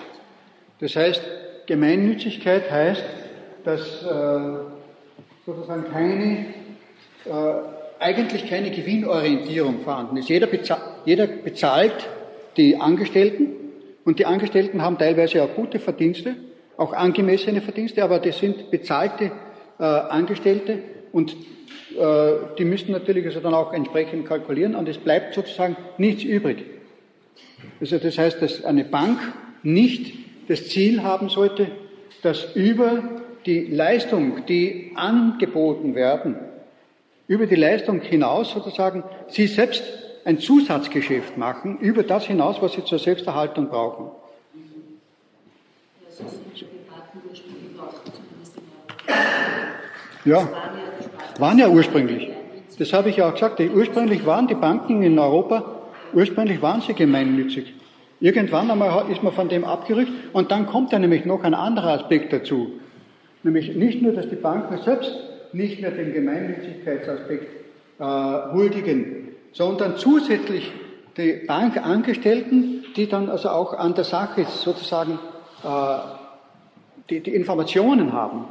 Das heißt, Gemeinnützigkeit heißt, dass äh, sozusagen keine, äh, eigentlich keine Gewinnorientierung vorhanden ist. Jeder, bezahlt, jeder bezahlt die Angestellten und die Angestellten haben teilweise auch gute Verdienste, auch angemessene Verdienste, aber das sind bezahlte äh, Angestellte und äh, die müssen natürlich also dann auch entsprechend kalkulieren und es bleibt sozusagen nichts übrig. Also das heißt, dass eine Bank nicht das Ziel haben sollte, dass über die Leistung, die angeboten werden, über die Leistung hinaus sozusagen, sie selbst ein Zusatzgeschäft machen, über das hinaus, was sie zur Selbsterhaltung brauchen. Ja, waren ja ursprünglich. Das habe ich ja auch gesagt. Ursprünglich waren die Banken in Europa, ursprünglich waren sie gemeinnützig. Irgendwann einmal ist man von dem abgerückt und dann kommt da nämlich noch ein anderer Aspekt dazu. Nämlich nicht nur, dass die Banken selbst nicht mehr den Gemeinnützigkeitsaspekt äh, huldigen, sondern zusätzlich die Bankangestellten, die dann also auch an der Sache sozusagen die, die Informationen haben,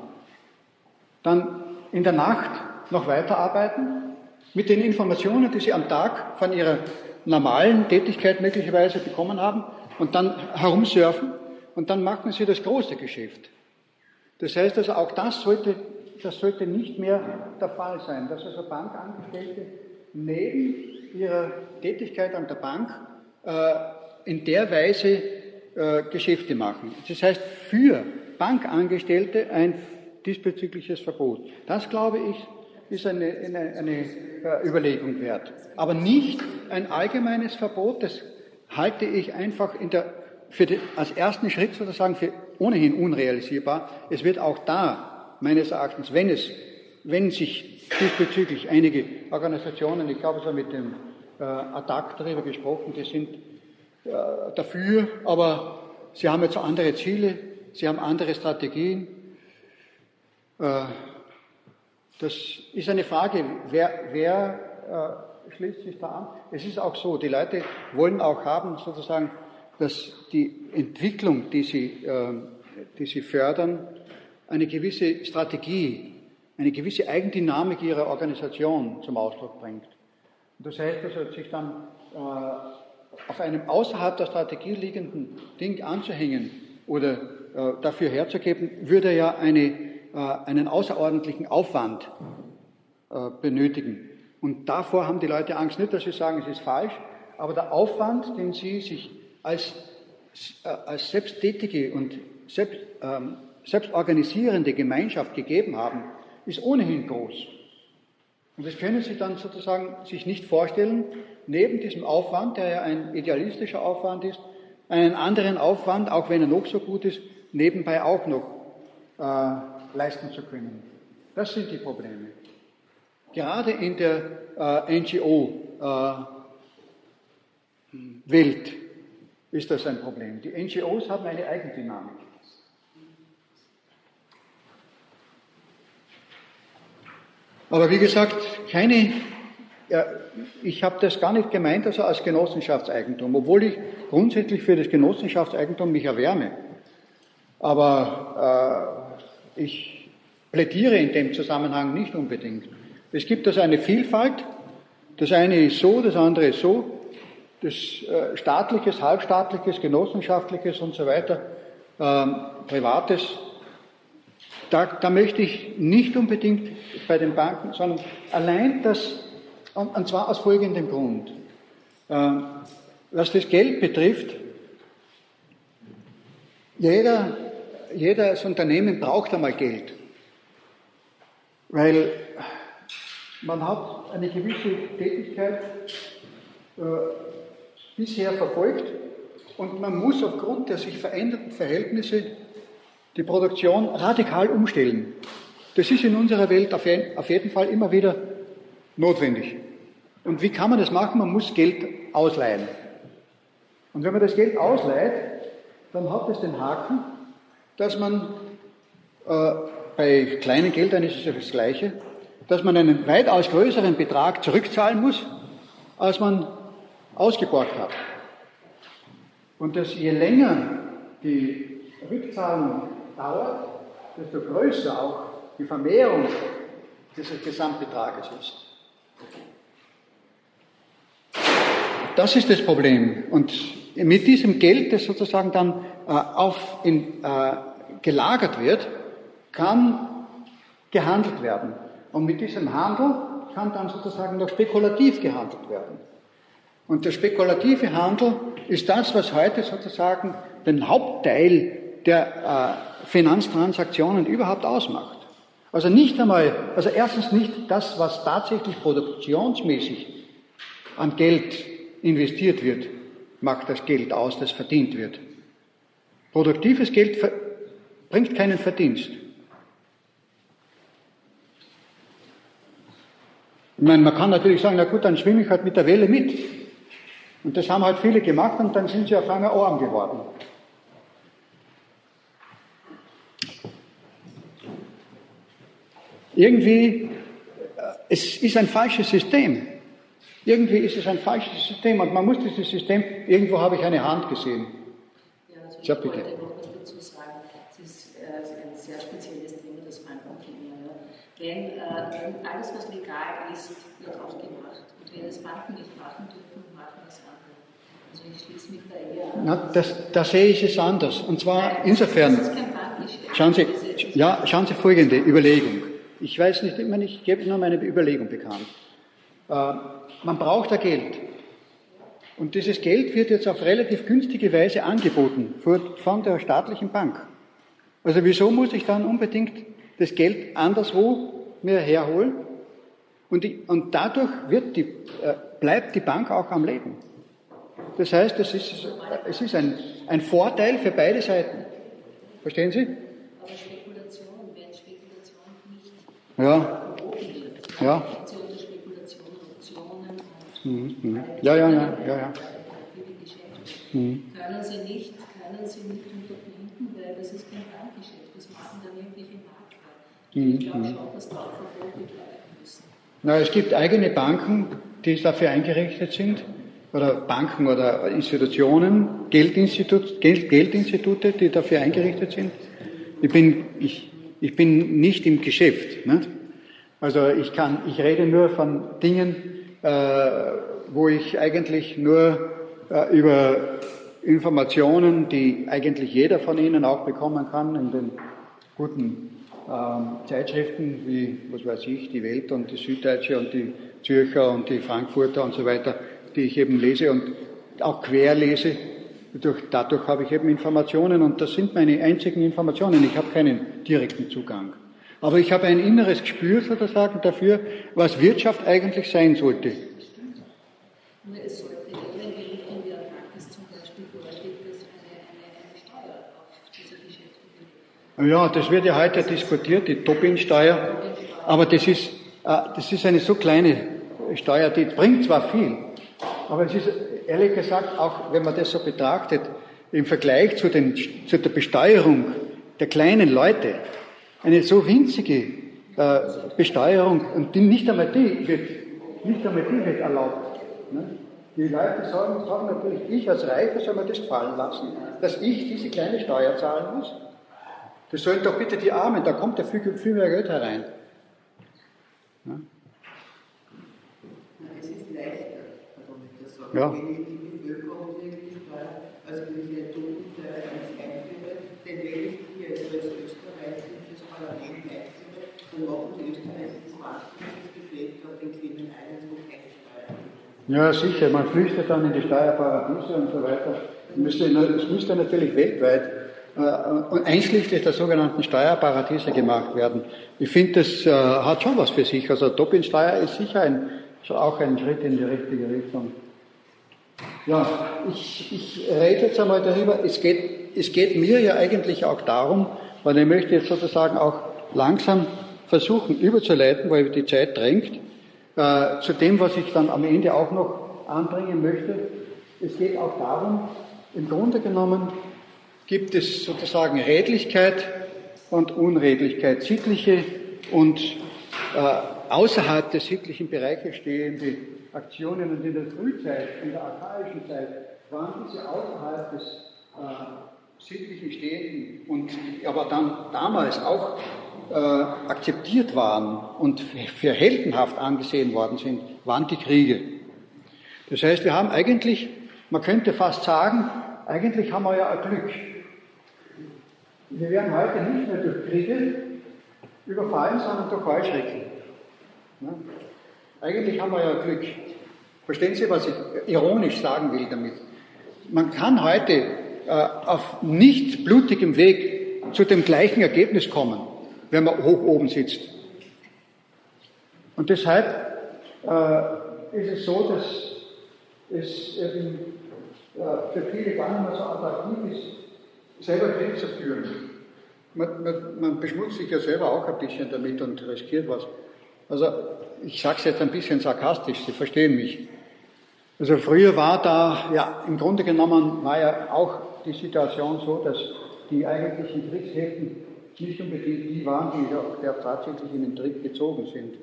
dann in der Nacht noch weiterarbeiten mit den Informationen, die sie am Tag von ihrer normalen Tätigkeit möglicherweise bekommen haben und dann herumsurfen und dann machen sie das große Geschäft. Das heißt also, auch das sollte, das sollte nicht mehr der Fall sein, dass also Bankangestellte neben ihrer Tätigkeit an der Bank äh, in der Weise äh, Geschäfte machen. Das heißt, für Bankangestellte ein diesbezügliches Verbot. Das, glaube ich, ist eine, eine, eine äh, Überlegung wert. Aber nicht ein allgemeines Verbot, das halte ich einfach in der, für die, als ersten Schritt sozusagen für ohnehin unrealisierbar. Es wird auch da, meines Erachtens, wenn es, wenn sich diesbezüglich einige Organisationen, ich glaube, es war mit dem äh, Attac darüber gesprochen, die sind dafür, aber sie haben jetzt andere Ziele, sie haben andere Strategien. Äh, das ist eine Frage, wer, wer äh, schließt sich da an? Es ist auch so, die Leute wollen auch haben, sozusagen, dass die Entwicklung, die sie, äh, die sie fördern, eine gewisse Strategie, eine gewisse Eigendynamik ihrer Organisation zum Ausdruck bringt. Das heißt, also, sich dann äh, auf einem außerhalb der Strategie liegenden Ding anzuhängen oder äh, dafür herzugeben, würde ja eine äh, einen außerordentlichen Aufwand äh, benötigen. Und davor haben die Leute Angst nicht, dass sie sagen, es ist falsch, aber der Aufwand, den sie sich als, äh, als selbsttätige und selbst, ähm, selbstorganisierende Gemeinschaft gegeben haben, ist ohnehin groß. Und das können Sie dann sozusagen sich nicht vorstellen, neben diesem Aufwand, der ja ein idealistischer Aufwand ist, einen anderen Aufwand, auch wenn er noch so gut ist, nebenbei auch noch äh, leisten zu können. Das sind die Probleme. Gerade in der äh, NGO-Welt äh, ist das ein Problem. Die NGOs haben eine Eigendynamik. Aber wie gesagt, keine, ja, ich habe das gar nicht gemeint, also als Genossenschaftseigentum, obwohl ich grundsätzlich für das Genossenschaftseigentum mich erwärme. Aber äh, ich plädiere in dem Zusammenhang nicht unbedingt. Es gibt also eine Vielfalt. Das eine ist so, das andere ist so. Das äh, staatliches, halbstaatliches, genossenschaftliches und so weiter, ähm, privates. Da, da möchte ich nicht unbedingt bei den Banken, sondern allein das, und, zwar aus folgendem Grund. Ähm, was das Geld betrifft, jeder jedes Unternehmen braucht einmal Geld, weil man hat eine gewisse Tätigkeit äh, bisher verfolgt Und man muss aufgrund der sich veränderten Verhältnisse die Produktion radikal umstellen. Das ist in unserer Welt auf jeden Fall immer wieder notwendig. Und wie kann man das machen? Man muss Geld ausleihen. Und wenn man das Geld ausleiht, dann hat es den Haken, dass man äh, bei kleinen Geldern ist es ja das Gleiche, dass man einen weitaus größeren Betrag zurückzahlen muss, als man ausgeborgt hat. Und dass je länger die Rückzahlung dauert, desto größer auch die Vermehrung dieses Gesamtbetrages ist. Das ist das Problem. Und mit diesem Geld, das sozusagen dann äh, auf in, äh, gelagert wird, kann gehandelt werden. Und mit diesem Handel kann dann sozusagen noch spekulativ gehandelt werden. Und der spekulative Handel ist das, was heute sozusagen den Hauptteil der äh, Finanztransaktionen überhaupt ausmacht. Also nicht einmal, also erstens nicht das, was tatsächlich produktionsmäßig an Geld investiert wird, macht das Geld aus, das verdient wird. Produktives Geld bringt keinen Verdienst. Ich meine, man kann natürlich sagen, na gut, dann schwimme ich halt mit der Welle mit. Und das haben halt viele gemacht und dann sind sie auf einmal arm geworden. Irgendwie, äh, es ist ein falsches System. Irgendwie ist es ein falsches System und man muss dieses System, irgendwo habe ich eine Hand gesehen. Ja, also ich ja, bitte. wollte noch dazu sagen, es ist äh, ein sehr spezielles Thema, das Bankenthema. Ja. Wenn, äh, wenn alles, was legal ist, wird auch gemacht. Und wenn es Banken nicht machen dürfen, machen es andere. Also ich schließe mich da eher an. Na, das, da sehe ich es anders. Und zwar Nein, insofern. Das ist kein Schauen Sie, ja, schauen Sie folgende Überlegung. Ich weiß nicht immer nicht, ich gebe nur meine Überlegung bekannt. Äh, man braucht da Geld. Und dieses Geld wird jetzt auf relativ günstige Weise angeboten von der staatlichen Bank. Also wieso muss ich dann unbedingt das Geld anderswo mir herholen? Und, die, und dadurch die, äh, bleibt die Bank auch am Leben. Das heißt, es ist, es ist ein, ein Vorteil für beide Seiten. Verstehen Sie? Aber Spekulation, wenn Spekulation nicht ja. Ja. Mhm, mhm. Ja, ja, ja, ja, ja. Mhm. Können Sie nicht, können Sie nicht unterbinden, weil das ist kein Bankgeschäft, das machen dann irgendwelche Makler. Mhm. Ich glaube mhm. schon, dass da auch Verbote greifen müssen. Na, es gibt eigene Banken, die dafür eingerichtet sind, oder Banken oder Institutionen, Geldinstitut, Geld, Geldinstitute, die dafür eingerichtet sind. Ich bin, ich, ich bin nicht im Geschäft. Nicht? Also ich kann, ich rede nur von Dingen, wo ich eigentlich nur äh, über Informationen, die eigentlich jeder von Ihnen auch bekommen kann, in den guten ähm, Zeitschriften wie, was weiß ich, die Welt und die Süddeutsche und die Zürcher und die Frankfurter und so weiter, die ich eben lese und auch quer lese. Dadurch, dadurch habe ich eben Informationen und das sind meine einzigen Informationen. Ich habe keinen direkten Zugang. Aber ich habe ein inneres Gespür sozusagen dafür, was Wirtschaft eigentlich sein sollte. Ja, das wird ja heute diskutiert, die Tobin-Steuer. Aber das ist, äh, das ist eine so kleine Steuer, die bringt zwar viel, aber es ist ehrlich gesagt, auch wenn man das so betrachtet, im Vergleich zu, den, zu der Besteuerung der kleinen Leute, eine so winzige äh, Besteuerung und die, nicht einmal die wird, nicht einmal die wird erlaubt. Ne? Die Leute sagen, sagen natürlich, ich als Reicher soll mir das gefallen lassen, dass ich diese kleine Steuer zahlen muss. Das sollen doch bitte die Armen, da kommt ja viel, viel mehr Geld herein. Ne? Es ist leichter, warum ich das sage. Ja. Wenn ich die Bevölkerung irgendwie steuere, also wenn ich eine Totensteuer einführe, dann wähle ich hier als Österreich Parlament einführe, dann machen die Österreicher das maßgebliches Geflecht auf den wo keine Steuer Ja, sicher. Man flüchtet dann in die Steuerparadiese und so weiter. Es müsste, natürlich weltweit äh, einschließlich der sogenannten Steuerparadiese gemacht werden. Ich finde, das äh, hat schon was für sich. Also Tobin-Steuer ist sicher ein, auch ein Schritt in die richtige Richtung. Ja, ich, ich rede jetzt einmal darüber. Es geht, es geht mir ja eigentlich auch darum, weil ich möchte jetzt sozusagen auch langsam versuchen überzuleiten, weil die Zeit drängt, äh, zu dem, was ich dann am Ende auch noch anbringen möchte. Es geht auch darum, im Grunde genommen gibt es sozusagen Redlichkeit und Unredlichkeit, sittliche und äh, außerhalb des sittlichen Bereiches stehende Aktionen. Und in der Frühzeit, in der archaischen Zeit, waren diese außerhalb des äh, sittlichen Stehenden und aber dann damals auch äh, akzeptiert waren und für heldenhaft angesehen worden sind, waren die Kriege. Das heißt, wir haben eigentlich, man könnte fast sagen, eigentlich haben wir ja ein Glück. Wir werden heute nicht mehr durch Kriege überfallen, sondern durch Heuschrecken. Ja? Eigentlich haben wir ja Glück. Verstehen Sie, was ich ironisch sagen will damit? Man kann heute auf nicht blutigem Weg zu dem gleichen Ergebnis kommen, wenn man hoch oben sitzt. Und deshalb äh, ist es so, dass es eben, äh, für viele gar nicht mehr so attraktiv ist, selber Krieg zu führen. Man, man, man beschmutzt sich ja selber auch ein bisschen damit und riskiert was. Also ich sage es jetzt ein bisschen sarkastisch, Sie verstehen mich. Also früher war da, ja, im Grunde genommen war ja auch die Situation so, dass die eigentlichen Kriegshäfen nicht unbedingt die waren, die auch tatsächlich in den Krieg gezogen sind.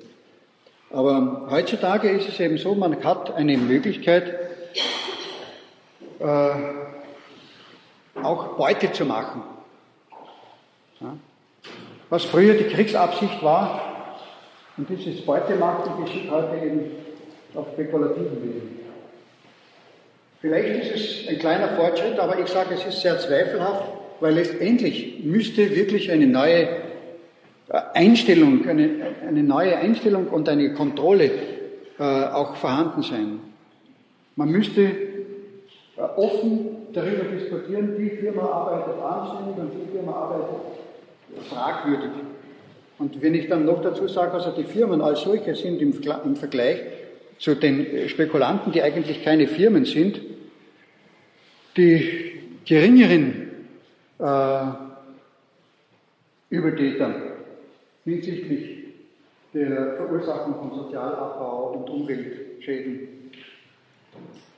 Aber heutzutage ist es eben so, man hat eine Möglichkeit, äh, auch Beute zu machen. Ja? Was früher die Kriegsabsicht war, und dieses Beutemachen geschieht heute eben auf spekulativen Wegen. Vielleicht ist es ein kleiner Fortschritt, aber ich sage, es ist sehr zweifelhaft, weil letztendlich müsste wirklich eine neue äh, Einstellung, eine, eine neue Einstellung und eine Kontrolle äh, auch vorhanden sein. Man müsste äh, offen darüber diskutieren, die Firma arbeitet anständig und die Firma arbeitet fragwürdig. Und wenn ich dann noch dazu sage, also die Firmen als solche sind im, im Vergleich zu den Spekulanten, die eigentlich keine Firmen sind, die geringeren äh, Übertäter hinsichtlich der Verursachung von Sozialabbau und Umweltschäden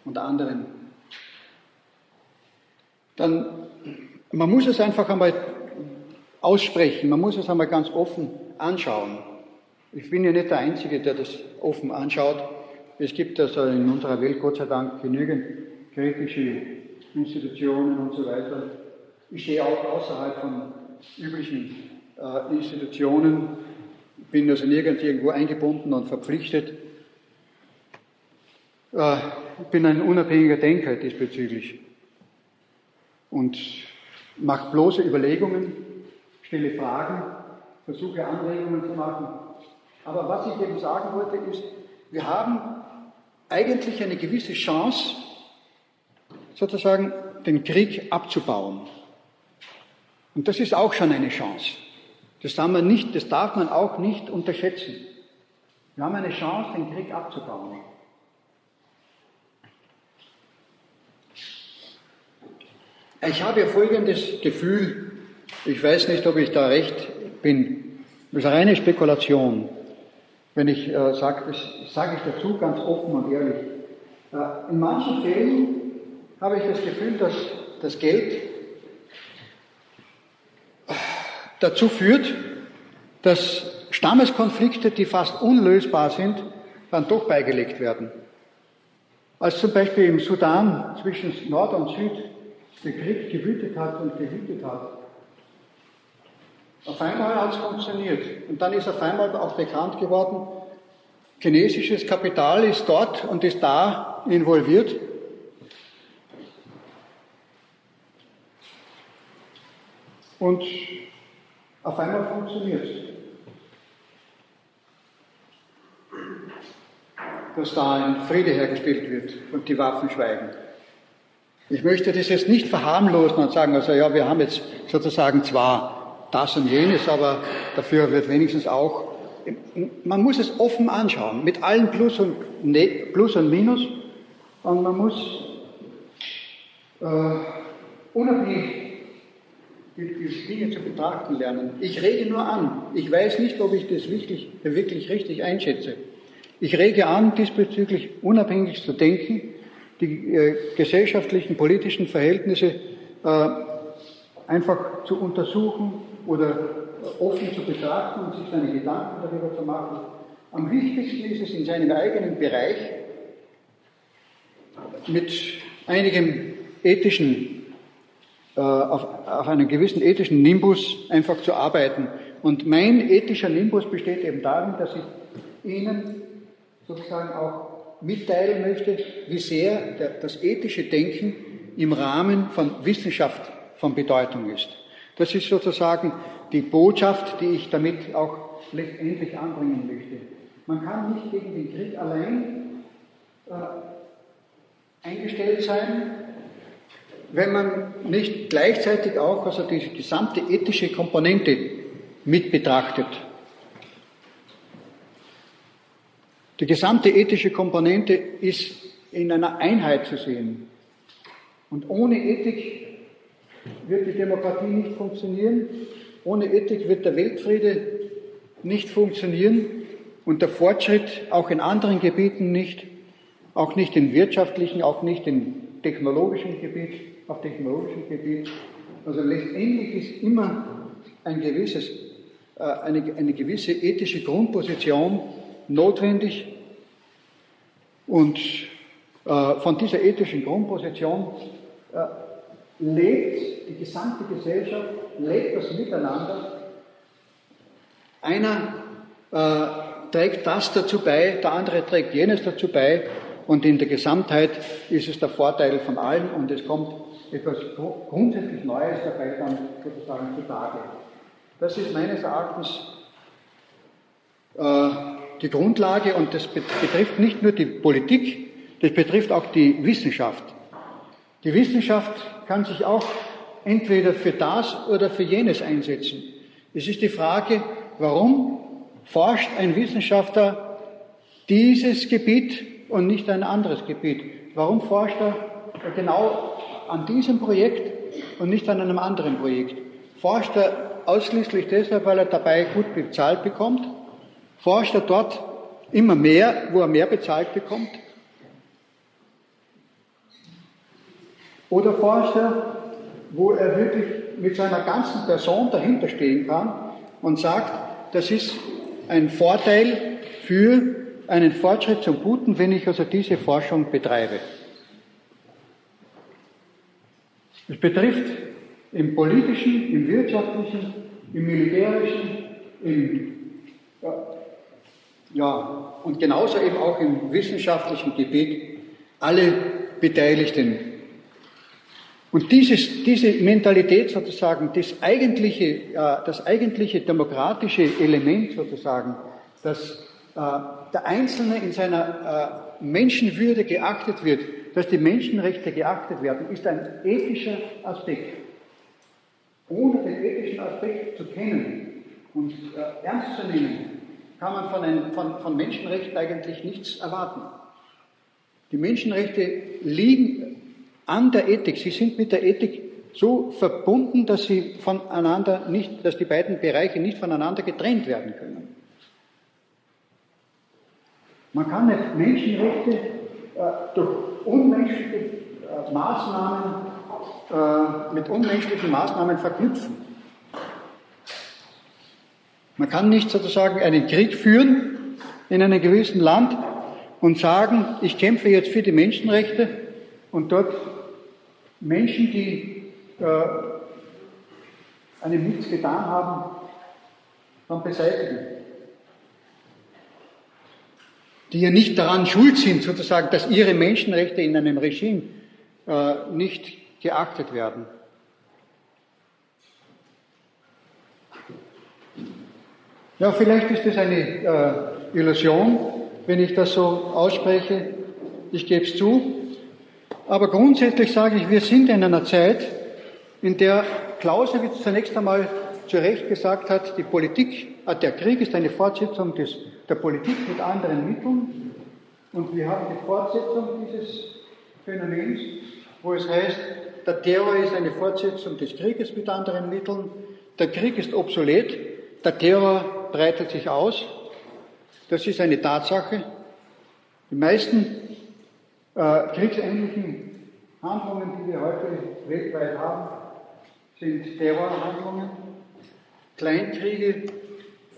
und anderen. Dann, man muss es einfach einmal aussprechen. Man muss es einmal ganz offen anschauen. Ich bin ja nicht der Einzige, der das offen anschaut. Es gibt also in unserer Welt Gott sei Dank genügend kritische Institutionen und so weiter. Ich stehe auch außerhalb von üblichen äh, Institutionen, bin also nirgends irgendwo eingebunden und verpflichtet. Äh, bin ein unabhängiger Denker diesbezüglich und mache bloße Überlegungen stelle Fragen, versuche Anregungen zu machen. Aber was ich eben sagen wollte, ist, wir haben eigentlich eine gewisse Chance, sozusagen den Krieg abzubauen. Und das ist auch schon eine Chance. Das darf man, nicht, das darf man auch nicht unterschätzen. Wir haben eine Chance, den Krieg abzubauen. Ich habe folgendes Gefühl, ich weiß nicht, ob ich da recht bin. Das ist eine reine Spekulation. Wenn ich äh, sage, das sage ich dazu ganz offen und ehrlich. Äh, in manchen Fällen habe ich das Gefühl, dass das Geld äh, dazu führt, dass Stammeskonflikte, die fast unlösbar sind, dann doch beigelegt werden. Als zum Beispiel im Sudan zwischen Nord und Süd der Krieg gewütet hat und gewütet hat, auf einmal hat es funktioniert. Und dann ist auf einmal auch bekannt geworden, chinesisches Kapital ist dort und ist da involviert. Und auf einmal funktioniert es. Dass da ein Friede hergestellt wird und die Waffen schweigen. Ich möchte das jetzt nicht verharmlosen und sagen, also ja, wir haben jetzt sozusagen zwar das und jenes, aber dafür wird wenigstens auch, man muss es offen anschauen, mit allen Plus und, ne, Plus und Minus, und man muss äh, unabhängig die, die Dinge zu betrachten lernen. Ich rege nur an. Ich weiß nicht, ob ich das wirklich, wirklich richtig einschätze. Ich rege an, diesbezüglich unabhängig zu denken, die äh, gesellschaftlichen, politischen Verhältnisse äh, einfach zu untersuchen oder offen zu betrachten und sich seine Gedanken darüber zu machen. Am wichtigsten ist es in seinem eigenen Bereich mit einigem ethischen, äh, auf, auf einem gewissen ethischen Nimbus einfach zu arbeiten. Und mein ethischer Nimbus besteht eben darin, dass ich Ihnen sozusagen auch mitteilen möchte, wie sehr der, das ethische Denken im Rahmen von Wissenschaft von Bedeutung ist. Das ist sozusagen die Botschaft, die ich damit auch letztendlich anbringen möchte. Man kann nicht gegen den Krieg allein äh, eingestellt sein, wenn man nicht gleichzeitig auch also die gesamte ethische Komponente mit betrachtet. Die gesamte ethische Komponente ist in einer Einheit zu sehen. Und ohne Ethik wird die Demokratie nicht funktionieren, ohne Ethik wird der Weltfriede nicht funktionieren und der Fortschritt auch in anderen Gebieten nicht, auch nicht im wirtschaftlichen, auch nicht im technologischen Gebiet, auf technologischem Gebiet. Also letztendlich ist immer ein gewisses, äh, eine, eine gewisse ethische Grundposition notwendig und äh, von dieser ethischen Grundposition äh, lebt die gesamte Gesellschaft, lebt das Miteinander. Einer äh, trägt das dazu bei, der andere trägt jenes dazu bei und in der Gesamtheit ist es der Vorteil von allen und es kommt etwas grundsätzlich Neues dabei dann sozusagen zutage. Das ist meines Erachtens äh, die Grundlage und das betrifft nicht nur die Politik, das betrifft auch die Wissenschaft. Die Wissenschaft kann sich auch entweder für das oder für jenes einsetzen. Es ist die Frage, warum forscht ein Wissenschaftler dieses Gebiet und nicht ein anderes Gebiet? Warum forscht er genau an diesem Projekt und nicht an einem anderen Projekt? Forscht er ausschließlich deshalb, weil er dabei gut bezahlt bekommt? Forscht er dort immer mehr, wo er mehr bezahlt bekommt? Oder forscht er, wo er wirklich mit seiner ganzen Person dahinter stehen kann und sagt, das ist ein Vorteil für einen Fortschritt zum Guten, wenn ich also diese Forschung betreibe. Es betrifft im politischen, im wirtschaftlichen, im militärischen, im, ja, und genauso eben auch im wissenschaftlichen Gebiet alle Beteiligten und dieses, diese Mentalität sozusagen, das eigentliche, äh, das eigentliche demokratische Element sozusagen, dass äh, der Einzelne in seiner äh, Menschenwürde geachtet wird, dass die Menschenrechte geachtet werden, ist ein ethischer Aspekt. Ohne den ethischen Aspekt zu kennen und ernst zu nehmen, kann man von, einem, von, von Menschenrechten eigentlich nichts erwarten. Die Menschenrechte liegen an der Ethik. Sie sind mit der Ethik so verbunden, dass sie voneinander nicht, dass die beiden Bereiche nicht voneinander getrennt werden können. Man kann nicht Menschenrechte äh, durch unmenschliche äh, Maßnahmen, äh, mit unmenschlichen Maßnahmen verknüpfen. Man kann nicht sozusagen einen Krieg führen in einem gewissen Land und sagen, ich kämpfe jetzt für die Menschenrechte und dort Menschen, die äh, einem nichts getan haben, dann beseitigen. Die ja nicht daran schuld sind, sozusagen, dass ihre Menschenrechte in einem Regime äh, nicht geachtet werden. Ja, vielleicht ist es eine äh, Illusion, wenn ich das so ausspreche. Ich gebe es zu. Aber grundsätzlich sage ich, wir sind in einer Zeit, in der Clausewitz zunächst einmal zu Recht gesagt hat, die Politik, äh, der Krieg ist eine Fortsetzung des, der Politik mit anderen Mitteln. Und wir haben die Fortsetzung dieses Phänomens, wo es heißt, der Terror ist eine Fortsetzung des Krieges mit anderen Mitteln. Der Krieg ist obsolet, der Terror breitet sich aus. Das ist eine Tatsache. Die meisten äh, kriegsähnlichen Handlungen, die wir heute weltweit haben, sind Terrorhandlungen, Kleinkriege.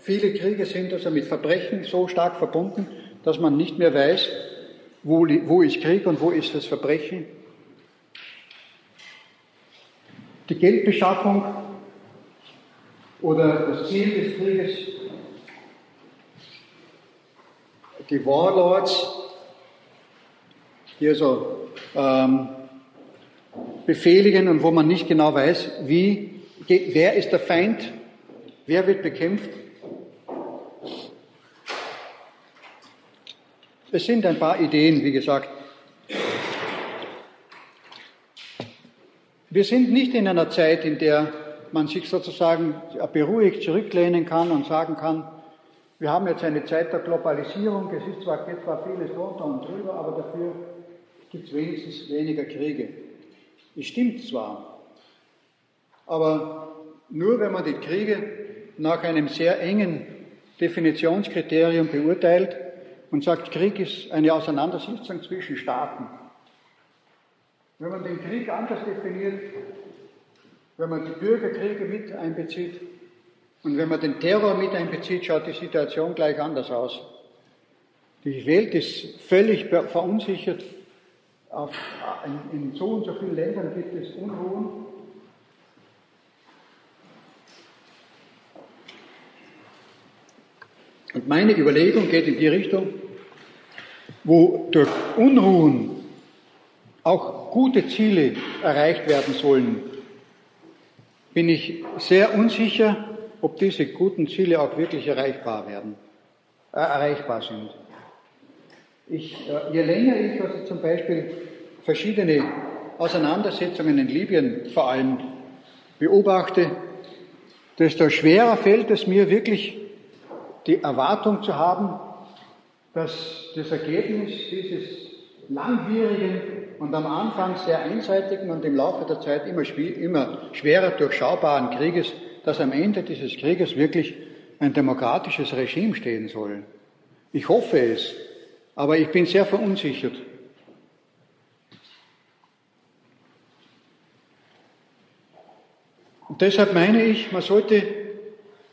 Viele Kriege sind also mit Verbrechen so stark verbunden, dass man nicht mehr weiß, wo, wo ist Krieg und wo ist das Verbrechen. Die Geldbeschaffung oder das Ziel des Krieges, die Warlords, die also ähm, befehligen und wo man nicht genau weiß, wie, wer ist der Feind, wer wird bekämpft. Es sind ein paar Ideen, wie gesagt. Wir sind nicht in einer Zeit, in der man sich sozusagen beruhigt zurücklehnen kann und sagen kann, wir haben jetzt eine Zeit der Globalisierung, es ist zwar, geht zwar vieles runter und drüber, aber dafür gibt es wenigstens weniger Kriege. Es stimmt zwar, aber nur wenn man die Kriege nach einem sehr engen Definitionskriterium beurteilt und sagt, Krieg ist eine Auseinandersetzung zwischen Staaten. Wenn man den Krieg anders definiert, wenn man die Bürgerkriege mit einbezieht und wenn man den Terror mit einbezieht, schaut die Situation gleich anders aus. Die Welt ist völlig verunsichert auf, in, in so und so vielen Ländern gibt es Unruhen. Und meine Überlegung geht in die Richtung, wo durch Unruhen auch gute Ziele erreicht werden sollen, bin ich sehr unsicher, ob diese guten Ziele auch wirklich erreichbar werden, äh, erreichbar sind. Ich, äh, je länger ich also zum Beispiel verschiedene Auseinandersetzungen in Libyen vor allem beobachte, desto schwerer fällt es mir wirklich, die Erwartung zu haben, dass das Ergebnis dieses langwierigen und am Anfang sehr einseitigen und im Laufe der Zeit immer, immer schwerer durchschaubaren Krieges, dass am Ende dieses Krieges wirklich ein demokratisches Regime stehen soll. Ich hoffe es, aber ich bin sehr verunsichert. Und deshalb meine ich, man sollte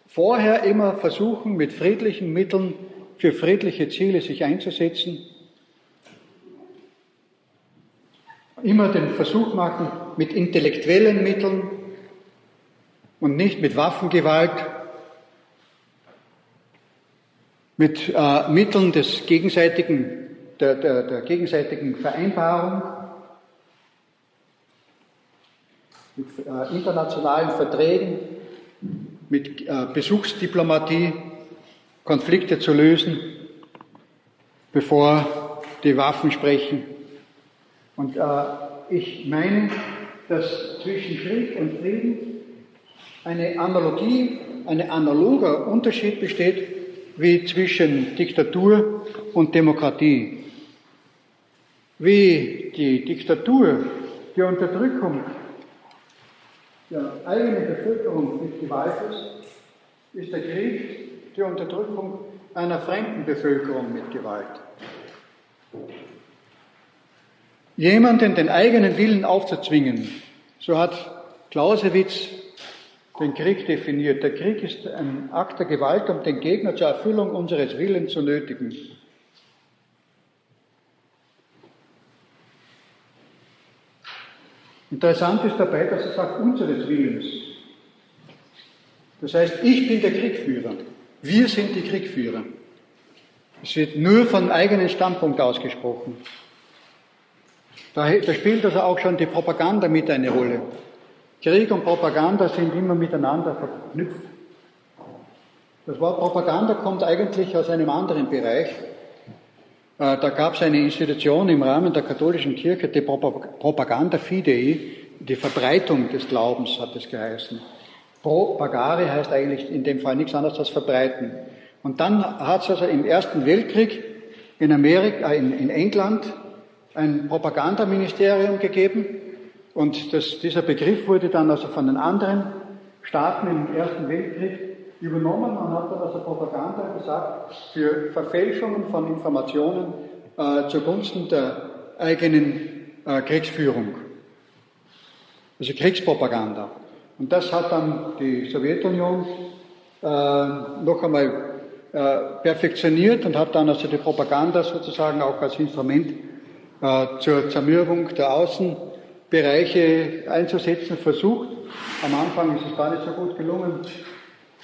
vorher immer versuchen, mit friedlichen Mitteln für friedliche Ziele sich einzusetzen. Immer den Versuch machen, mit intellektuellen Mitteln und nicht mit Waffengewalt mit äh, Mitteln des gegenseitigen, der, der, der gegenseitigen Vereinbarung, mit äh, internationalen Verträgen, mit äh, Besuchsdiplomatie Konflikte zu lösen, bevor die Waffen sprechen. Und äh, ich meine, dass zwischen Krieg und Frieden eine Analogie, ein analoger Unterschied besteht, wie zwischen Diktatur und Demokratie. Wie die Diktatur die Unterdrückung der eigenen Bevölkerung mit Gewalt ist, ist der Krieg die Unterdrückung einer fremden Bevölkerung mit Gewalt. Jemanden den eigenen Willen aufzuzwingen, so hat Clausewitz den Krieg definiert. Der Krieg ist ein Akt der Gewalt, um den Gegner zur Erfüllung unseres Willens zu nötigen. Interessant ist dabei, dass er sagt, unseres Willens. Das heißt, ich bin der Kriegführer. Wir sind die Kriegführer. Es wird nur von eigenen Standpunkt ausgesprochen. Da, da spielt also auch schon die Propaganda mit eine Rolle. Krieg und Propaganda sind immer miteinander verknüpft. Das Wort Propaganda kommt eigentlich aus einem anderen Bereich. Äh, da gab es eine Institution im Rahmen der katholischen Kirche, die Propaganda Fidei, die Verbreitung des Glaubens hat es geheißen. Propagare heißt eigentlich in dem Fall nichts anderes als verbreiten. Und dann hat es also im Ersten Weltkrieg in Amerika, in, in England ein Propagandaministerium gegeben, Und das, dieser Begriff wurde dann also von den anderen Staaten im Ersten Weltkrieg übernommen. Man hat dann also Propaganda gesagt für Verfälschungen von Informationen äh, zugunsten der eigenen äh, Kriegsführung. Also Kriegspropaganda. Und das hat dann die Sowjetunion äh, noch einmal äh, perfektioniert und hat dann also die Propaganda sozusagen auch als Instrument äh, zur Zermürbung der Außenbereiche einzusetzen versucht. Am Anfang ist es gar nicht so gut gelungen.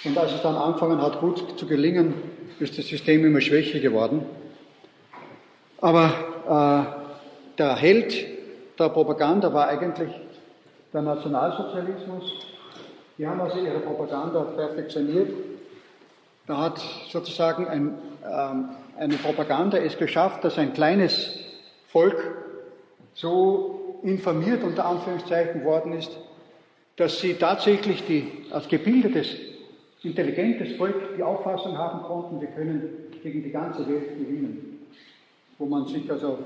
Und als es dann angefangen hat, gut zu gelingen, ist das System immer schwächer geworden. Aber äh, der Held der Propaganda war eigentlich der Nationalsozialismus. Die haben also ihre Propaganda perfektioniert. Da hat sozusagen ein, ähm, eine Propaganda es geschafft, dass ein kleines Volk so informiert unter Anführungszeichen worden ist, dass sie tatsächlich die, als gebildetes, intelligentes Volk die Auffassung haben konnten, wir können gegen die ganze Welt gewinnen. Wo man sich also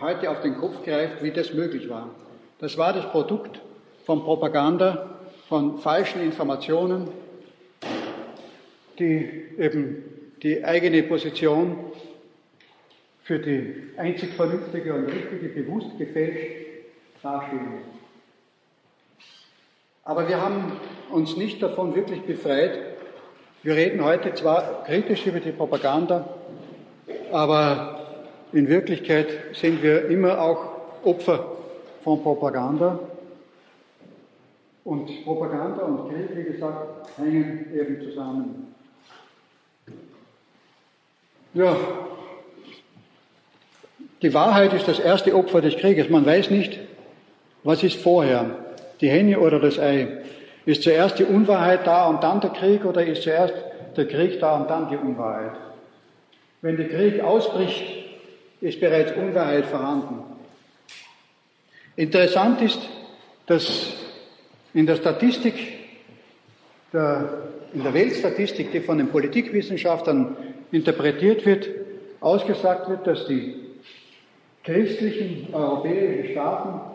heute auf den Kopf greift, wie das möglich war. Das war das Produkt von Propaganda, von falschen Informationen, die eben die eigene Position für die einzig vernünftige und richtige bewusst gefälscht darstellen. Aber wir haben uns nicht davon wirklich befreit. Wir reden heute zwar kritisch über die Propaganda, aber in Wirklichkeit sind wir immer auch Opfer von Propaganda. Und Propaganda und Krieg, wie gesagt, hängen eben zusammen. Ja, die Wahrheit ist das erste Opfer des Krieges. Man weiß nicht, was ist vorher, die Henne oder das Ei. Ist zuerst die Unwahrheit da und dann der Krieg oder ist zuerst der Krieg da und dann die Unwahrheit? Wenn der Krieg ausbricht, ist bereits Unwahrheit vorhanden. Interessant ist, dass in der Statistik, der, in der Weltstatistik, die von den Politikwissenschaftlern interpretiert wird, ausgesagt wird, dass die christlichen europäischen Staaten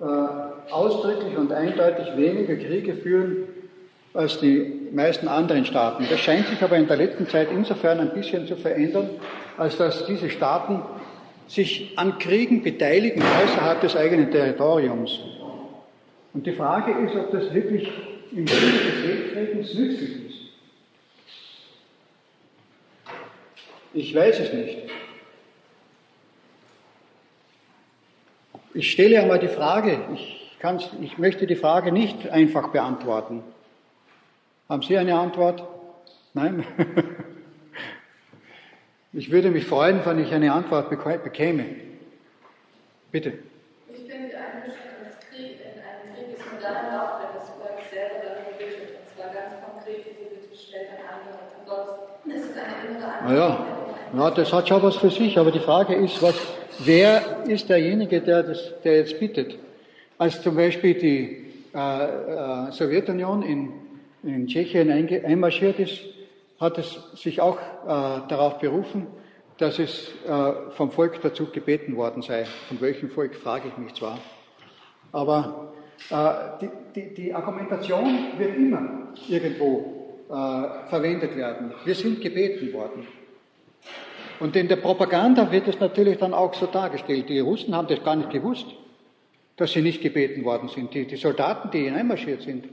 äh, ausdrücklich und eindeutig weniger Kriege führen als die meisten anderen Staaten. Das scheint sich aber in der letzten Zeit insofern ein bisschen zu verändern, als dass diese Staaten sich an Kriegen beteiligen außerhalb des eigenen Territoriums. Und die Frage ist, ob das wirklich im Sinne des Weltfriedens nützlich ist. Ich weiß es nicht. Ich stelle einmal die Frage, ich, ich möchte die Frage nicht einfach beantworten. Haben Sie eine Antwort? Nein? (laughs) Ich würde mich freuen, wenn ich eine Antwort bekäme. Bitte. Ich finde eigentlich, dass Krieg in einem Krieg ist nur dann erlaubt, wenn das Volk selber darüber bittet. Und zwar ganz konkret, diese Bitte stellt ein anderer. Ansonsten ist es eine innere Antwort. Ja. ja, das hat schon was für sich, aber die Frage ist, was, wer ist derjenige, der, das, der jetzt bittet? Als zum Beispiel die äh, äh, Sowjetunion in, in Tschechien einmarschiert ist, hat es sich auch äh, darauf berufen, dass es äh, vom Volk dazu gebeten worden sei. Von welchem Volk frage ich mich zwar. Aber äh, die, die, die, Argumentation wird immer irgendwo äh, verwendet werden. Wir sind gebeten worden. Und in der Propaganda wird es natürlich dann auch so dargestellt. Die Russen haben das gar nicht gewusst, dass sie nicht gebeten worden sind. Die, die Soldaten, die einmarschiert sind,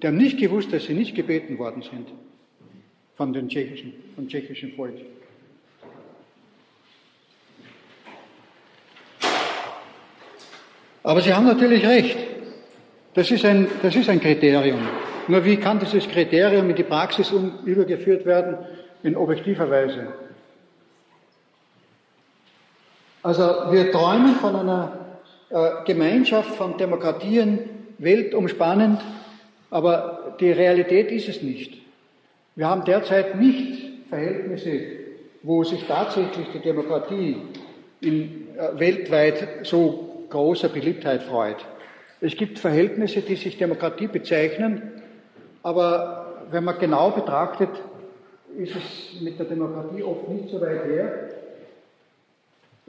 die haben nicht gewusst, dass sie nicht gebeten worden sind von den tschechischen, vom tschechischen Volk. Aber Sie haben natürlich recht. Das ist ein, das ist ein Kriterium. Nur wie kann dieses Kriterium in die Praxis um, übergeführt werden? In objektiver Weise. Also wir träumen von einer äh, Gemeinschaft von Demokratien, weltumspannend, aber die Realität ist es nicht. Wir haben derzeit nicht Verhältnisse, wo sich tatsächlich die Demokratie in, äh, weltweit so großer Beliebtheit freut. Es gibt Verhältnisse, die sich Demokratie bezeichnen, aber wenn man genau betrachtet, ist es mit der Demokratie oft nicht so weit her.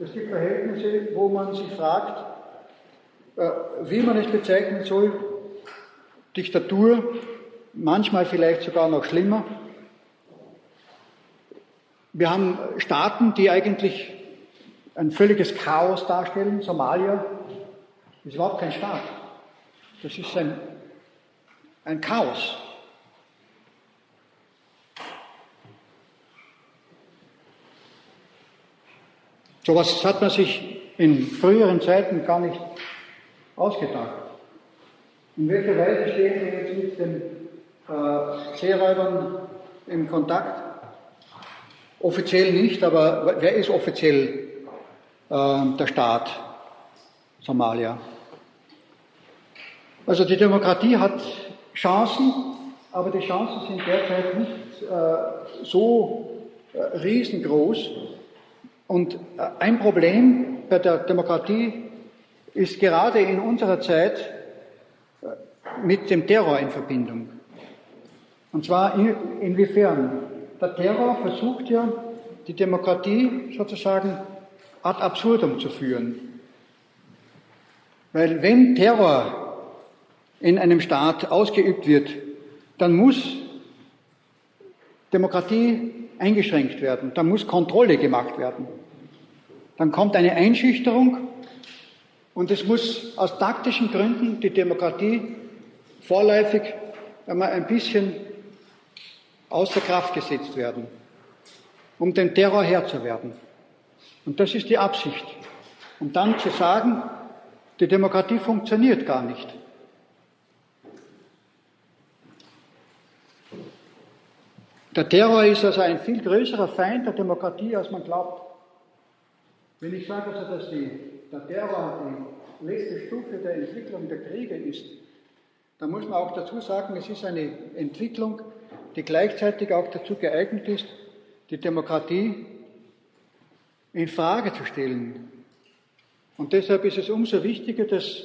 Es gibt Verhältnisse, wo man sich fragt, äh, wie man es bezeichnen soll, Diktatur, manchmal vielleicht sogar noch schlimmer. Wir haben Staaten, die eigentlich ein völliges Chaos darstellen. Somalia ist überhaupt kein Staat. Das ist ein, ein Chaos. So etwas hat man sich in früheren Zeiten gar nicht ausgedacht. In welcher Weise stehen wir jetzt mit den äh, Seeräubern in Kontakt? Offiziell nicht, aber wer ist offiziell äh, der Staat Somalia? Also die Demokratie hat Chancen, aber die Chancen sind derzeit nicht äh, so äh, riesengroß. Und äh, ein Problem bei der Demokratie ist gerade in unserer Zeit äh, mit dem Terror in Verbindung. Und zwar in, inwiefern? Der Terror versucht ja, die Demokratie sozusagen ad absurdum zu führen. Weil wenn Terror in einem Staat ausgeübt wird, dann muss Demokratie eingeschränkt werden, dann muss Kontrolle gemacht werden. Dann kommt eine Einschüchterung und es muss aus taktischen Gründen die Demokratie vorläufig einmal ein bisschen außer Kraft gesetzt werden, um dem Terror Herr zu werden. Und das ist die Absicht. Und dann zu sagen, die Demokratie funktioniert gar nicht. Der Terror ist also ein viel größerer Feind der Demokratie, als man glaubt. Wenn ich sage also, dass die, Terror die letzte Stufe der Entwicklung der Kriege ist, dann muss man auch dazu sagen, es ist eine Entwicklung, die gleichzeitig auch dazu geeignet ist, die Demokratie in Frage zu stellen. Und deshalb ist es umso wichtiger, dass,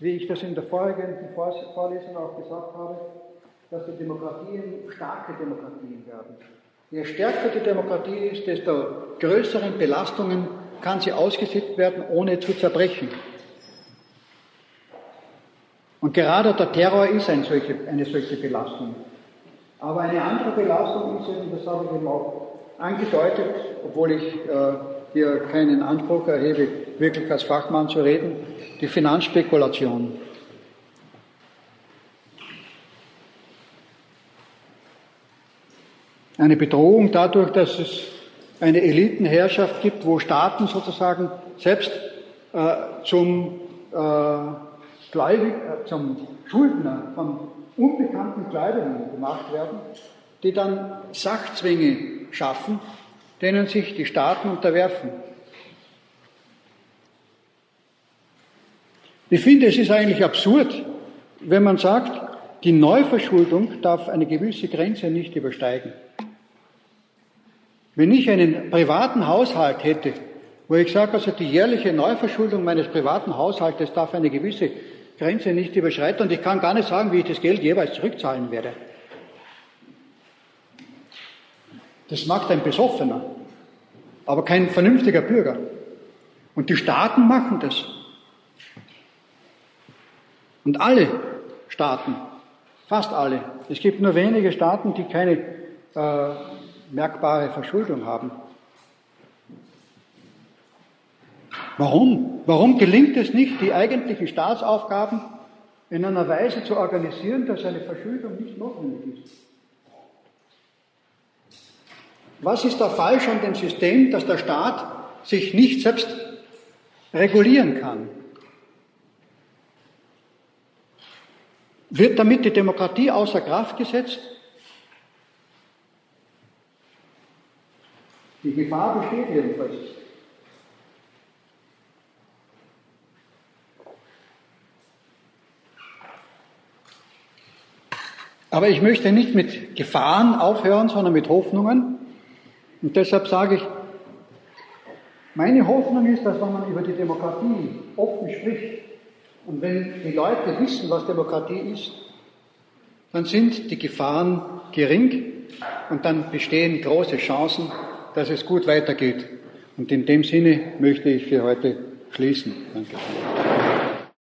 wie ich das in der vorhergehenden Vorlesung auch gesagt habe, dass die Demokratien starke Demokratien werden. Je stärker die Demokratie ist, desto größeren Belastungen kann sie ausgesetzt werden, ohne zu zerbrechen. Und gerade der Terror ist ein solche, eine solche Belastung. Aber eine andere Belastung ist eben, das habe ich eben auch angedeutet, obwohl ich äh, hier keinen Anspruch erhebe, wirklich als Fachmann zu reden, die Finanzspekulation. Eine Bedrohung dadurch, dass es eine Elitenherrschaft gibt, wo Staaten sozusagen selbst äh, zum, äh, Gläubig, äh, zum Schuldner von unbekannten Gläubigen gemacht werden, die dann Sachzwänge schaffen, denen sich die Staaten unterwerfen. Ich finde, es ist eigentlich absurd, wenn man sagt, die Neuverschuldung darf eine gewisse Grenze nicht übersteigen. Wenn ich einen privaten Haushalt hätte, wo ich sage, also die jährliche Neuverschuldung meines privaten Haushaltes darf eine gewisse Grenze nicht überschreiten und ich kann gar nicht sagen, wie ich das Geld jeweils zurückzahlen werde. Das macht ein Besoffener, aber kein vernünftiger Bürger. Und die Staaten machen das. Und alle Staaten, fast alle, es gibt nur wenige Staaten, die keine äh, merkbare Verschuldung haben. Warum? Warum gelingt es nicht, die eigentlichen Staatsaufgaben in einer Weise zu organisieren, dass eine Verschuldung nicht notwendig ist? Was ist da falsch an dem System, dass der Staat sich nicht selbst regulieren kann? Wird damit die Demokratie außer Kraft gesetzt? Die Gefahr besteht jedenfalls. Aber ich möchte nicht mit Gefahren aufhören, sondern mit Hoffnungen. Und deshalb sage ich, meine Hoffnung ist, dass wenn man über die Demokratie offen spricht und wenn die Leute wissen, was Demokratie ist, dann sind die Gefahren gering und dann bestehen große Chancen, dass es gut weitergeht. Und in dem Sinne möchte ich für heute schließen. Danke.